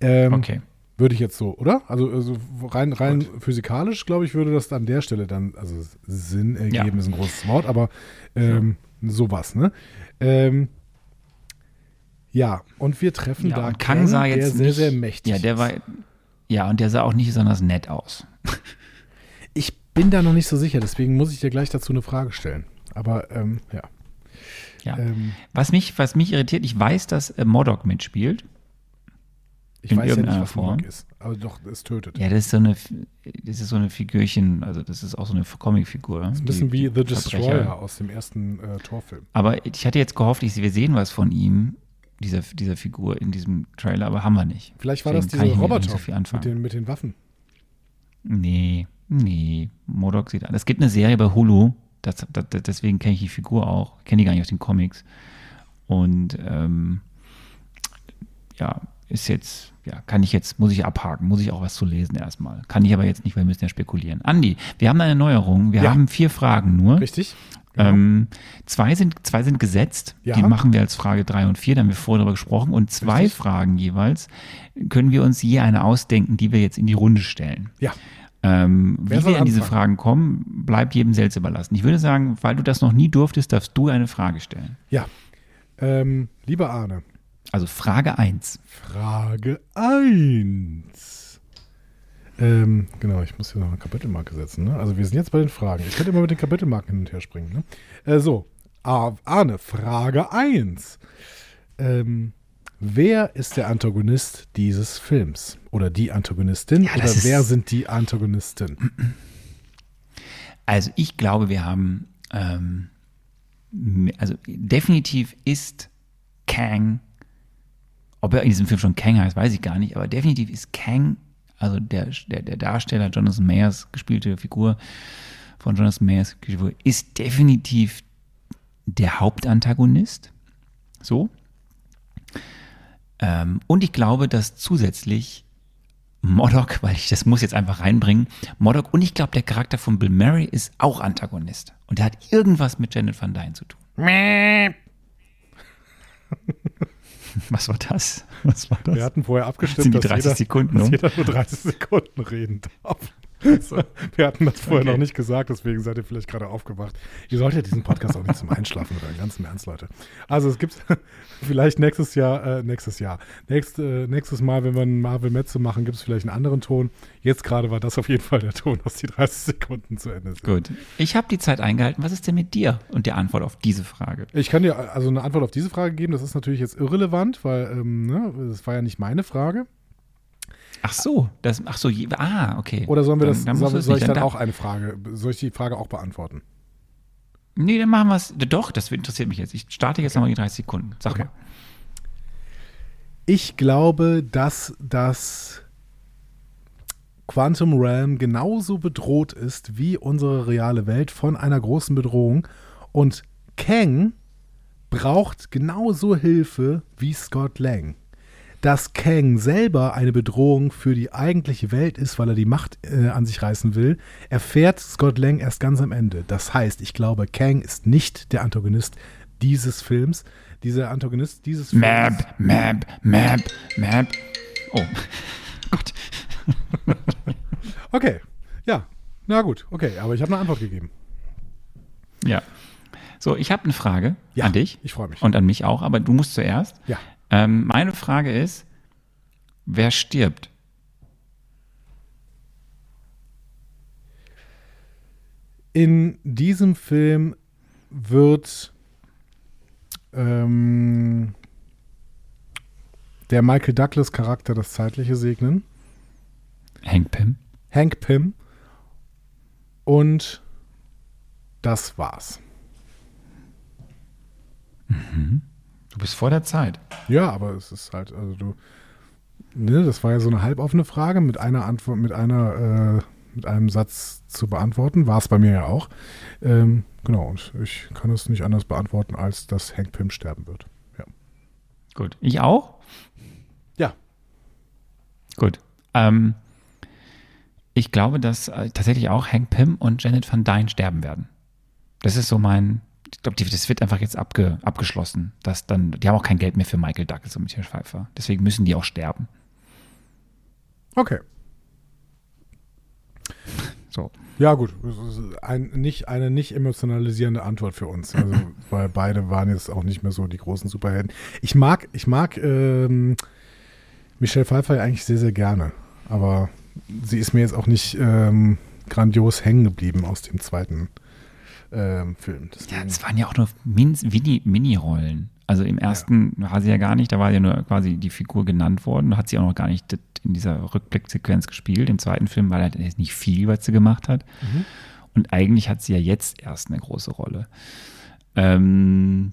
Ähm, Okay. Würde ich jetzt so, oder? Also, also rein, rein physikalisch, glaube ich, würde das an der Stelle dann, also Sinn ergeben Ja. ist ein großes Wort, aber ähm, sowas, ne? Ähm, ja, und wir treffen Ja, da und Kang sah jetzt der sehr, nicht, sehr mächtig Ja, der war, ja, und der sah auch nicht besonders nett aus. Ich bin da noch nicht so sicher, deswegen muss ich dir gleich dazu eine Frage stellen. Aber ähm, ja. Ja. Ähm, Was mich, was mich irritiert, ich weiß, dass äh, Modok mitspielt. ich In weiß ja nicht, irgendeiner was Form. Ist, aber doch, es tötet. Ja, das ist so eine, das ist so eine Figürchen, also das ist auch so eine Comicfigur. das ist ein bisschen wie The Destroyer aus dem ersten äh, Torfilm. Aber ich hatte jetzt gehofft, ich, wir sehen was von ihm, dieser, dieser Figur in diesem Trailer, aber haben wir nicht. Vielleicht war Deswegen das dieser Roboter so mit, den, mit den Waffen. Nee, nee. Modok sieht an. Es gibt eine Serie bei Hulu, das, das, deswegen kenne ich die Figur auch, kenne die gar nicht aus den Comics. Und ähm, ja, ist jetzt, ja, kann ich jetzt, muss ich abhaken, muss ich auch was zu lesen erstmal. Kann ich aber jetzt nicht, weil wir müssen ja spekulieren. Andi, wir haben eine Neuerung, wir Ja. haben vier Fragen nur. Richtig? Genau. Ähm, zwei, sind, zwei sind gesetzt, Ja. die machen wir als Frage drei und vier, da haben wir vorher darüber gesprochen. Und zwei Richtig. Fragen jeweils können wir uns je eine ausdenken, die wir jetzt in die Runde stellen. Ja. Ähm, wie wir an diese anfangen? Fragen kommen, bleibt jedem selbst überlassen. Ich würde sagen, weil du das noch nie durftest, darfst du eine Frage stellen. Ja. Ähm, lieber Arne, Also Frage 1. Frage 1. Ähm, genau, ich muss hier noch eine Kapitelmarke setzen. Ne? Also wir sind jetzt bei den Fragen. Ich könnte immer mit den Kapitelmarken hin und her springen. Ne? Äh, so, Ar- Arne, Frage 1. Ähm, wer ist der Antagonist dieses Films? Oder die Antagonistin? Ja, oder wer sind die Antagonisten? Also ich glaube, wir haben, ähm, also definitiv ist Kang, ob er in diesem Film schon Kang heißt, weiß ich gar nicht, aber definitiv ist Kang, also der, der, der Darsteller Jonathan Mayers gespielte Figur von Jonathan Mayers Figur, ist definitiv der Hauptantagonist. So. Ähm, und ich glaube, dass zusätzlich Modok, weil ich das muss jetzt einfach reinbringen, Modok und ich glaube, der Charakter von Bill Murray ist auch Antagonist. Und der hat irgendwas mit Janet Van Dyne zu tun. Was war das? Was war das? Wir hatten vorher abgestimmt, Sind die dass 30 jeder, Sekunden dass um? jeder nur 30 Sekunden reden darf. So, wir hatten das vorher Okay. noch nicht gesagt, deswegen seid ihr vielleicht gerade aufgewacht. Ihr solltet diesen Podcast auch nicht zum Einschlafen hören, ganz im Ernst, Leute. Also es gibt vielleicht nächstes Jahr, äh, nächstes Jahr, nächst, äh, nächstes Mal, wenn wir einen Marvel Metze machen, gibt es vielleicht einen anderen Ton. Jetzt gerade war das auf jeden Fall der Ton, dass die 30 Sekunden zu Ende sind. Gut. Ich habe die Zeit eingehalten. Was ist denn mit dir und der Antwort auf diese Frage? Ich kann dir also eine Antwort auf diese Frage geben. Das ist natürlich jetzt irrelevant, weil ähm, ne, das war ja nicht meine Frage. Ach so, das, ach so, je- ah, okay. Oder sollen wir Dann- das, dann soll, soll ich dann Dann auch eine Frage, soll ich die Frage auch beantworten? Nee, dann machen wir es. Doch, das interessiert mich jetzt. Ich starte jetzt nochmal die 30 Sekunden. Sag Okay. mal. Ich glaube, dass das Quantum Realm genauso bedroht ist wie unsere reale Welt von einer großen Bedrohung. Und Kang braucht genauso Hilfe wie Scott Lang. Dass Kang selber eine Bedrohung für die eigentliche Welt ist, weil er die Macht äh, an sich reißen will, erfährt Scott Lang erst ganz am Ende. Das heißt, ich glaube, Kang ist nicht der Antagonist dieses Films. Dieser Antagonist dieses Films. Map, Map, Map, Map. Oh, Gott. Okay, ja. Na gut, okay, aber ich habe eine Antwort gegeben. Ja. So, ich habe eine Frage Ja, an dich. ich freu mich. Und an mich auch, aber du musst zuerst. Ja. Ähm, meine Frage ist, wer stirbt? in diesem Film wird ähm, der Michael Douglas Charakter das Zeitliche segnen. Hank Pym. Hank Pym. Und das war's. Du bist vor der Zeit. Ja, aber es ist halt, also du, ne, das war ja so eine halboffene Frage mit einer Antwort, mit einer, äh, mit einem Satz zu beantworten. War es bei mir ja auch. Ähm, genau, und ich kann es nicht anders beantworten, als dass Hank Pym sterben wird. Ja. Gut. Ich auch? Ja. Gut. Ähm, ich glaube, dass äh, tatsächlich auch Hank Pym und Janet Van Dyne sterben werden. Das ist so mein. Ich glaube, das wird einfach jetzt abge, abgeschlossen. Dass dann, die haben auch kein Geld mehr für Michael Douglas und Michael Pfeiffer. Deswegen müssen die auch sterben. Okay. So. Ja, gut. Das ist ein, nicht, eine nicht emotionalisierende Antwort für uns. Also, weil beide waren jetzt auch nicht mehr so die großen Superhelden. Ich mag, ich mag ähm, Michelle Pfeiffer ja eigentlich sehr, sehr gerne. Aber sie ist mir jetzt auch nicht ähm, grandios hängen geblieben aus dem zweiten ähm, Film. Ja, es waren ja auch nur Min Mini- Mini-Rollen. Also im ersten war sie ja gar nicht, da war ja nur quasi die Figur genannt worden, da hat sie auch noch gar nicht in dieser Rückblicksequenz gespielt. Im zweiten Film war halt nicht viel, was sie gemacht hat. Und eigentlich hat sie ja jetzt erst eine große Rolle. Ähm,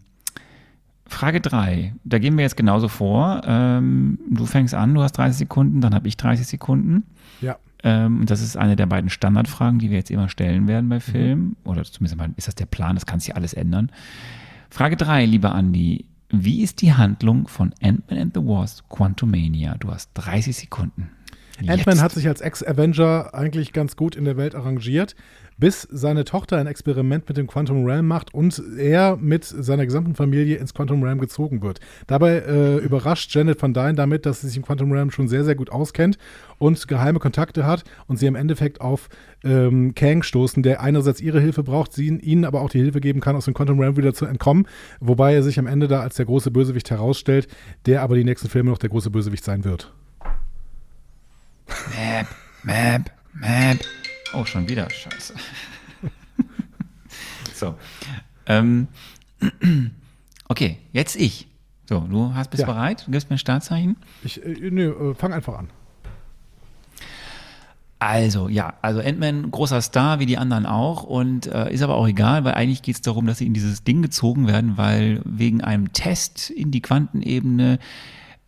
Frage 3. Da gehen wir jetzt genauso vor. Ähm, du fängst an, du hast 30 Sekunden, dann habe ich 30 Sekunden. ja. Ähm, und das ist eine der beiden Standardfragen, die wir jetzt immer stellen werden bei Filmen. Oder zumindest mal ist das der Plan, das kann sich alles ändern. Frage 3, lieber Andi. Wie ist die Handlung von Ant-Man and the Wasp Quantumania? Du hast 30 Sekunden. Ant-Man hat sich als Ex-Avenger eigentlich ganz gut in der Welt arrangiert, bis seine Tochter ein Experiment mit dem Quantum Realm macht und er mit seiner gesamten Familie ins Quantum Realm gezogen wird. Dabei äh, überrascht Janet Van Dyne damit, dass sie sich im Quantum Realm schon sehr, sehr gut auskennt und geheime Kontakte hat und sie im Endeffekt auf ähm, Kang stoßen, der einerseits ihre Hilfe braucht, sie ihnen aber auch die Hilfe geben kann, aus dem Quantum Realm wieder zu entkommen, wobei er sich am Ende da als der große Bösewicht herausstellt, der aber die nächsten Filme noch der große Bösewicht sein wird. Map, Map, Map. Oh, schon wieder. Scheiße. so. Ähm, okay, jetzt ich. So, du hast, bist Ja. bereit? Du gibst mir ein Startzeichen? Ich, äh, nö, äh, fang einfach an. Also, ja, also Ant-Man, großer Star, wie die anderen auch, und äh, ist aber auch egal, weil eigentlich geht es darum, dass sie in dieses Ding gezogen werden, weil wegen einem Test in die Quantenebene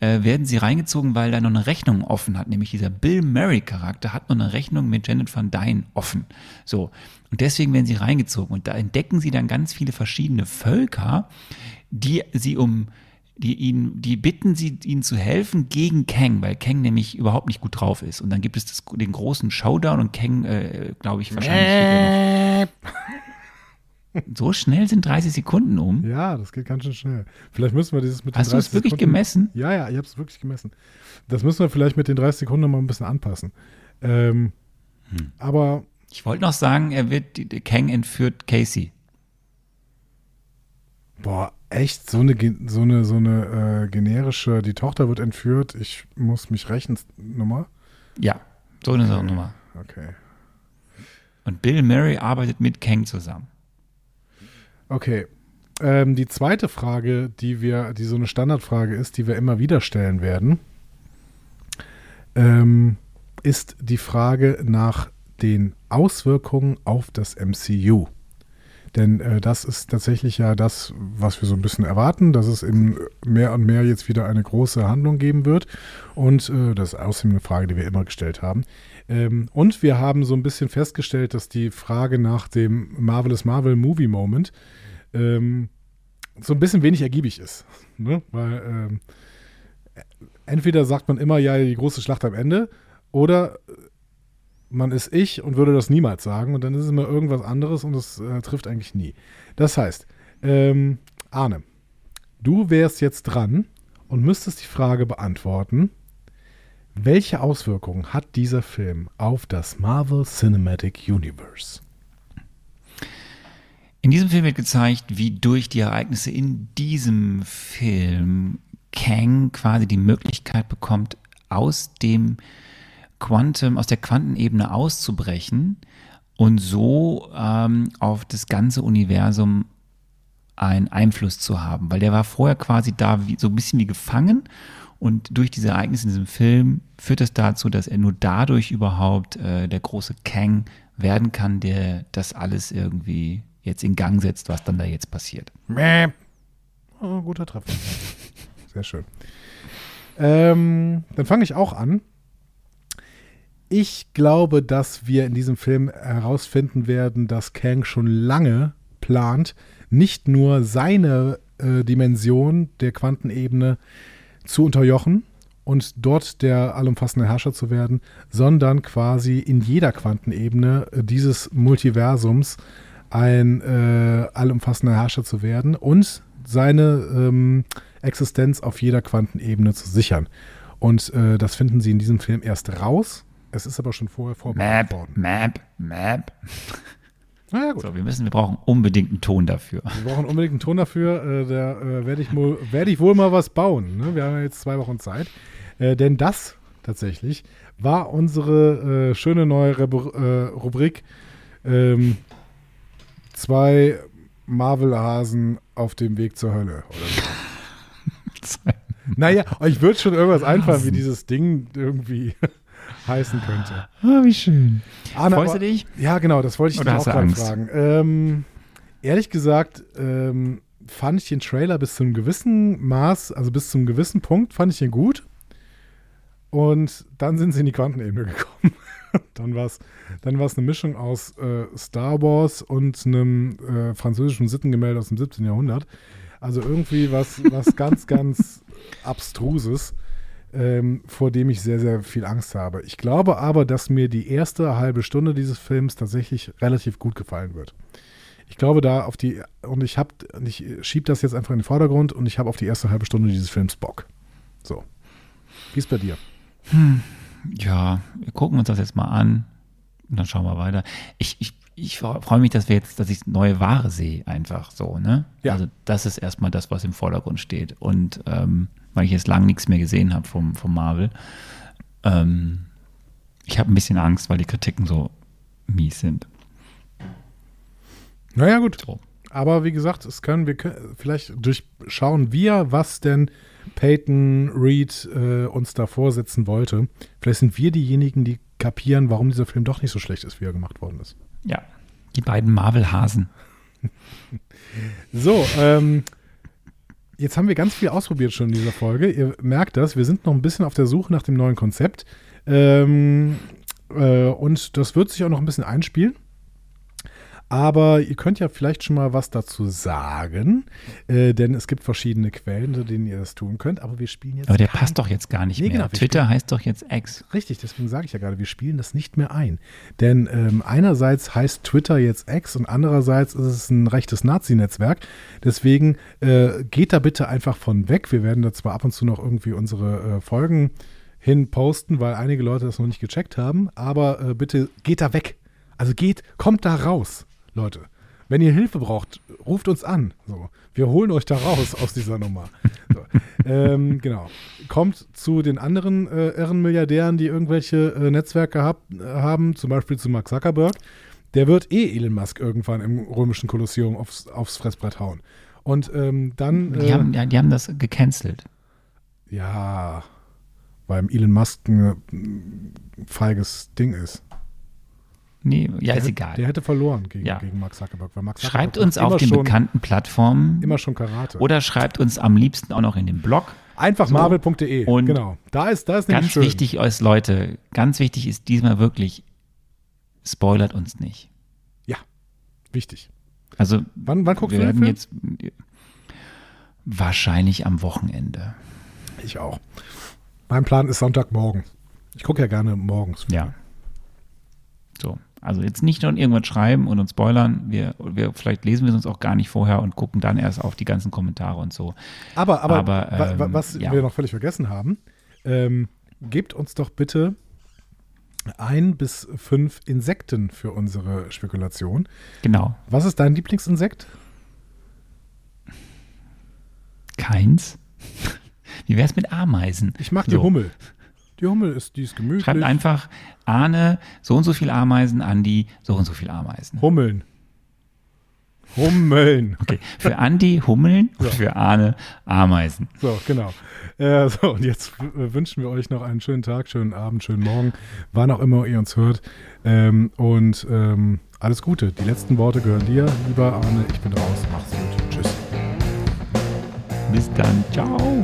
äh, werden sie reingezogen, weil da noch eine Rechnung offen hat, nämlich dieser Bill Murray-Charakter hat noch eine Rechnung mit Janet Van Dyne offen. So, und deswegen werden sie reingezogen und da entdecken sie dann ganz viele verschiedene Völker, die sie um die ihn, die bitten sie, ihnen zu helfen gegen Kang, weil Kang nämlich überhaupt nicht gut drauf ist. Und dann gibt es das, den großen Showdown und Kang, äh, glaube ich, wahrscheinlich. noch- so schnell sind 30 Sekunden um. Ja, das geht ganz schön schnell. Vielleicht müssen wir dieses mit Hast den du es 30 wirklich Sekunden, gemessen? Ja, ja, ich habe es wirklich gemessen. Das müssen wir vielleicht mit den 30 Sekunden mal ein bisschen anpassen. Ähm, Hm. Aber Ich wollte noch sagen, er wird, Kang entführt Casey. boah, echt so eine so eine so eine äh, generische. Die Tochter wird entführt. Ich muss mich rächen. Nummer. Ja, so eine Sache Nummer. Okay. Und Bill Murray arbeitet mit Kang zusammen. Okay. Ähm, die zweite Frage, die wir, die so eine Standardfrage ist, die wir immer wieder stellen werden, ähm, ist die Frage nach den Auswirkungen auf das MCU. Denn äh, das ist tatsächlich ja das, was wir so ein bisschen erwarten, dass es eben mehr und mehr jetzt wieder eine große Handlung geben wird. Und äh, das ist außerdem eine Frage, die wir immer gestellt haben. Ähm, und wir haben so ein bisschen festgestellt, dass die Frage nach dem Marvelous Marvel Movie Moment ähm, so ein bisschen wenig ergiebig ist. Ne? Weil ähm, entweder sagt man immer, ja, die große Schlacht am Ende, oder man ist ich und würde das niemals sagen und dann ist es immer irgendwas anderes und das äh, trifft eigentlich nie. Das heißt, ähm, Arne, du wärst jetzt dran und müsstest die Frage beantworten, welche Auswirkungen hat dieser Film auf das Marvel Cinematic Universe? In diesem Film wird gezeigt, wie durch die Ereignisse in diesem Film Kang quasi die Möglichkeit bekommt, aus dem Quantum, aus der Quantenebene auszubrechen und so ähm, auf das ganze Universum einen Einfluss zu haben, weil der war vorher quasi da wie, so ein bisschen wie gefangen und durch diese Ereignisse in diesem Film führt es dazu, dass er nur dadurch überhaupt äh, der große Kang werden kann, der das alles irgendwie jetzt in Gang setzt, was dann da jetzt passiert. Mäh. Oh, guter Treffer. Sehr schön. Ähm, dann fange ich auch an. Ich glaube, dass wir in diesem Film herausfinden werden, dass Kang schon lange plant, nicht nur seine äh, Dimension der Quantenebene zu unterjochen und dort der allumfassende Herrscher zu werden, sondern quasi in jeder Quantenebene dieses Multiversums ein äh, allumfassender Herrscher zu werden und seine ähm, Existenz auf jeder Quantenebene zu sichern. Und äh, das finden sie in diesem Film erst raus. Es ist aber schon vorher vorbereitet Map, worden. Map, Map. Na ja, gut. So, wir müssen, wir brauchen unbedingt einen Ton dafür. Wir brauchen unbedingt einen Ton dafür. Äh, da äh, werde ich, wohl- werd ich wohl mal was bauen. Ne? Wir haben ja jetzt zwei Wochen Zeit. Äh, denn das tatsächlich war unsere äh, schöne neue Rebu äh, Rubrik. Ähm, zwei Marvel-Hasen auf dem Weg zur Hölle. Oder so. Naja, euch wird schon irgendwas einfallen, wie dieses Ding irgendwie heißen könnte. Oh, wie schön. Arne, Freust du dich? Ja, genau, das wollte ich Oder dich auch gerade fragen. Ähm, ehrlich gesagt, ähm, fand ich den Trailer bis zu einem gewissen Maß, also bis zu einem gewissen Punkt, fand ich ihn gut. Und dann sind sie in die Quantenebene gekommen. dann war es dann war's eine Mischung aus äh, Star Wars und einem äh, französischen Sittengemälde aus dem 17. Jahrhundert. Also irgendwie was, was ganz, ganz Abstruses, ähm, vor dem ich sehr, sehr viel Angst habe. Ich glaube aber, dass mir die erste halbe Stunde dieses Films tatsächlich relativ gut gefallen wird. Ich glaube da auf die, und ich habe, ich schiebe das jetzt einfach in den Vordergrund und ich habe auf die erste halbe Stunde dieses Films Bock. So. Wie ist bei dir? Ja, wir gucken uns das jetzt mal an und dann schauen wir weiter. Ich, ich, ich freue mich, dass wir jetzt, dass ich neue Ware sehe, einfach so, ne? Ja. Also das ist erstmal das, was im Vordergrund steht. Und ähm, weil ich jetzt lange nichts mehr gesehen habe vom, vom Marvel, ähm, ich habe ein bisschen Angst, weil die Kritiken so mies sind. Naja, gut. So. Aber wie gesagt, es können wir können, vielleicht durchschauen wir, was denn Peyton Reed äh, uns da vorsetzen wollte. Vielleicht sind wir diejenigen, die kapieren, warum dieser Film doch nicht so schlecht ist, wie er gemacht worden ist. Ja. Die beiden Marvel-Hasen. So, ähm, jetzt haben wir ganz viel ausprobiert schon in dieser Folge. Ihr merkt das, wir sind noch ein bisschen auf der Suche nach dem neuen Konzept. Ähm, äh, und das wird sich auch noch ein bisschen einspielen. Aber ihr könnt ja vielleicht schon mal was dazu sagen, äh, denn es gibt verschiedene Quellen, unter denen ihr das tun könnt. Aber wir spielen jetzt. Aber der kein- passt doch jetzt gar nicht Nee, mehr. genau, Twitter heißt doch jetzt X. Richtig, deswegen sage ich ja gerade, wir spielen das nicht mehr ein. Denn ähm, einerseits heißt Twitter jetzt X und andererseits ist es ein rechtes Nazi-Netzwerk. Deswegen äh, geht da bitte einfach von weg. Wir werden da zwar ab und zu noch irgendwie unsere äh, Folgen hin posten, weil einige Leute das noch nicht gecheckt haben, aber äh, bitte geht da weg. Also geht, kommt da raus, Leute. Wenn ihr Hilfe braucht, ruft uns an. So, wir holen euch da raus aus dieser Nummer. So, ähm, genau. Kommt zu den anderen äh, Irrenmilliardären, die irgendwelche äh, Netzwerke hab, äh, haben, zum Beispiel zu Mark Zuckerberg. Der wird eh Elon Musk irgendwann im römischen Kolosseum aufs, aufs Fressbrett hauen. Und ähm, dann. Die, äh, haben, ja, die haben das gecancelt. ja, weil Elon Musk ein äh, feiges Ding ist. Nee, ja, der, ist hätte- egal. Der hätte verloren gegen, Ja. gegen Mark Zuckerberg. Weil Mark Schreibt Zuckerberg uns macht auf den schon, bekannten Plattformen Immer schon Karate. oder schreibt uns am liebsten auch noch in den Blog. Einfach marvel.de. Und Genau. Da ist, da ist Ganz schön. wichtig ist, Leute, ganz wichtig ist diesmal wirklich, spoilert uns nicht. Ja, wichtig. Also Wann, wann guckst wir du den Film? jetzt wahrscheinlich am Wochenende. Ich auch. Mein Plan ist Sonntagmorgen. Ich gucke ja gerne morgens. Ja. So. Also jetzt nicht nur irgendwas schreiben und uns spoilern. Wir, wir, vielleicht lesen wir es uns auch gar nicht vorher und gucken dann erst auf die ganzen Kommentare und so. Aber, aber, Aber, ähm, was ja. wir noch völlig vergessen haben, ähm, gebt uns doch bitte ein bis fünf Insekten für unsere Spekulation. Genau. Was ist dein Lieblingsinsekt? Keins. Wie wäre es mit Ameisen? Ich mag die So. Hummel. Die Hummel ist, die ist gemütlich. Schreibt einfach Arne so und so viel Ameisen, Andi so und so viel Ameisen. Hummeln. Hummeln. Okay, für Andi Hummeln und für Arne Ameisen. So, genau. Äh, so, und jetzt wünschen wir euch noch einen schönen Tag, schönen Abend, schönen Morgen, wann auch immer ihr uns hört. Ähm, und ähm, alles Gute. Die letzten Worte gehören dir, lieber Arne. Ich bin raus. Mach's gut. Tschüss. Bis dann. Ciao.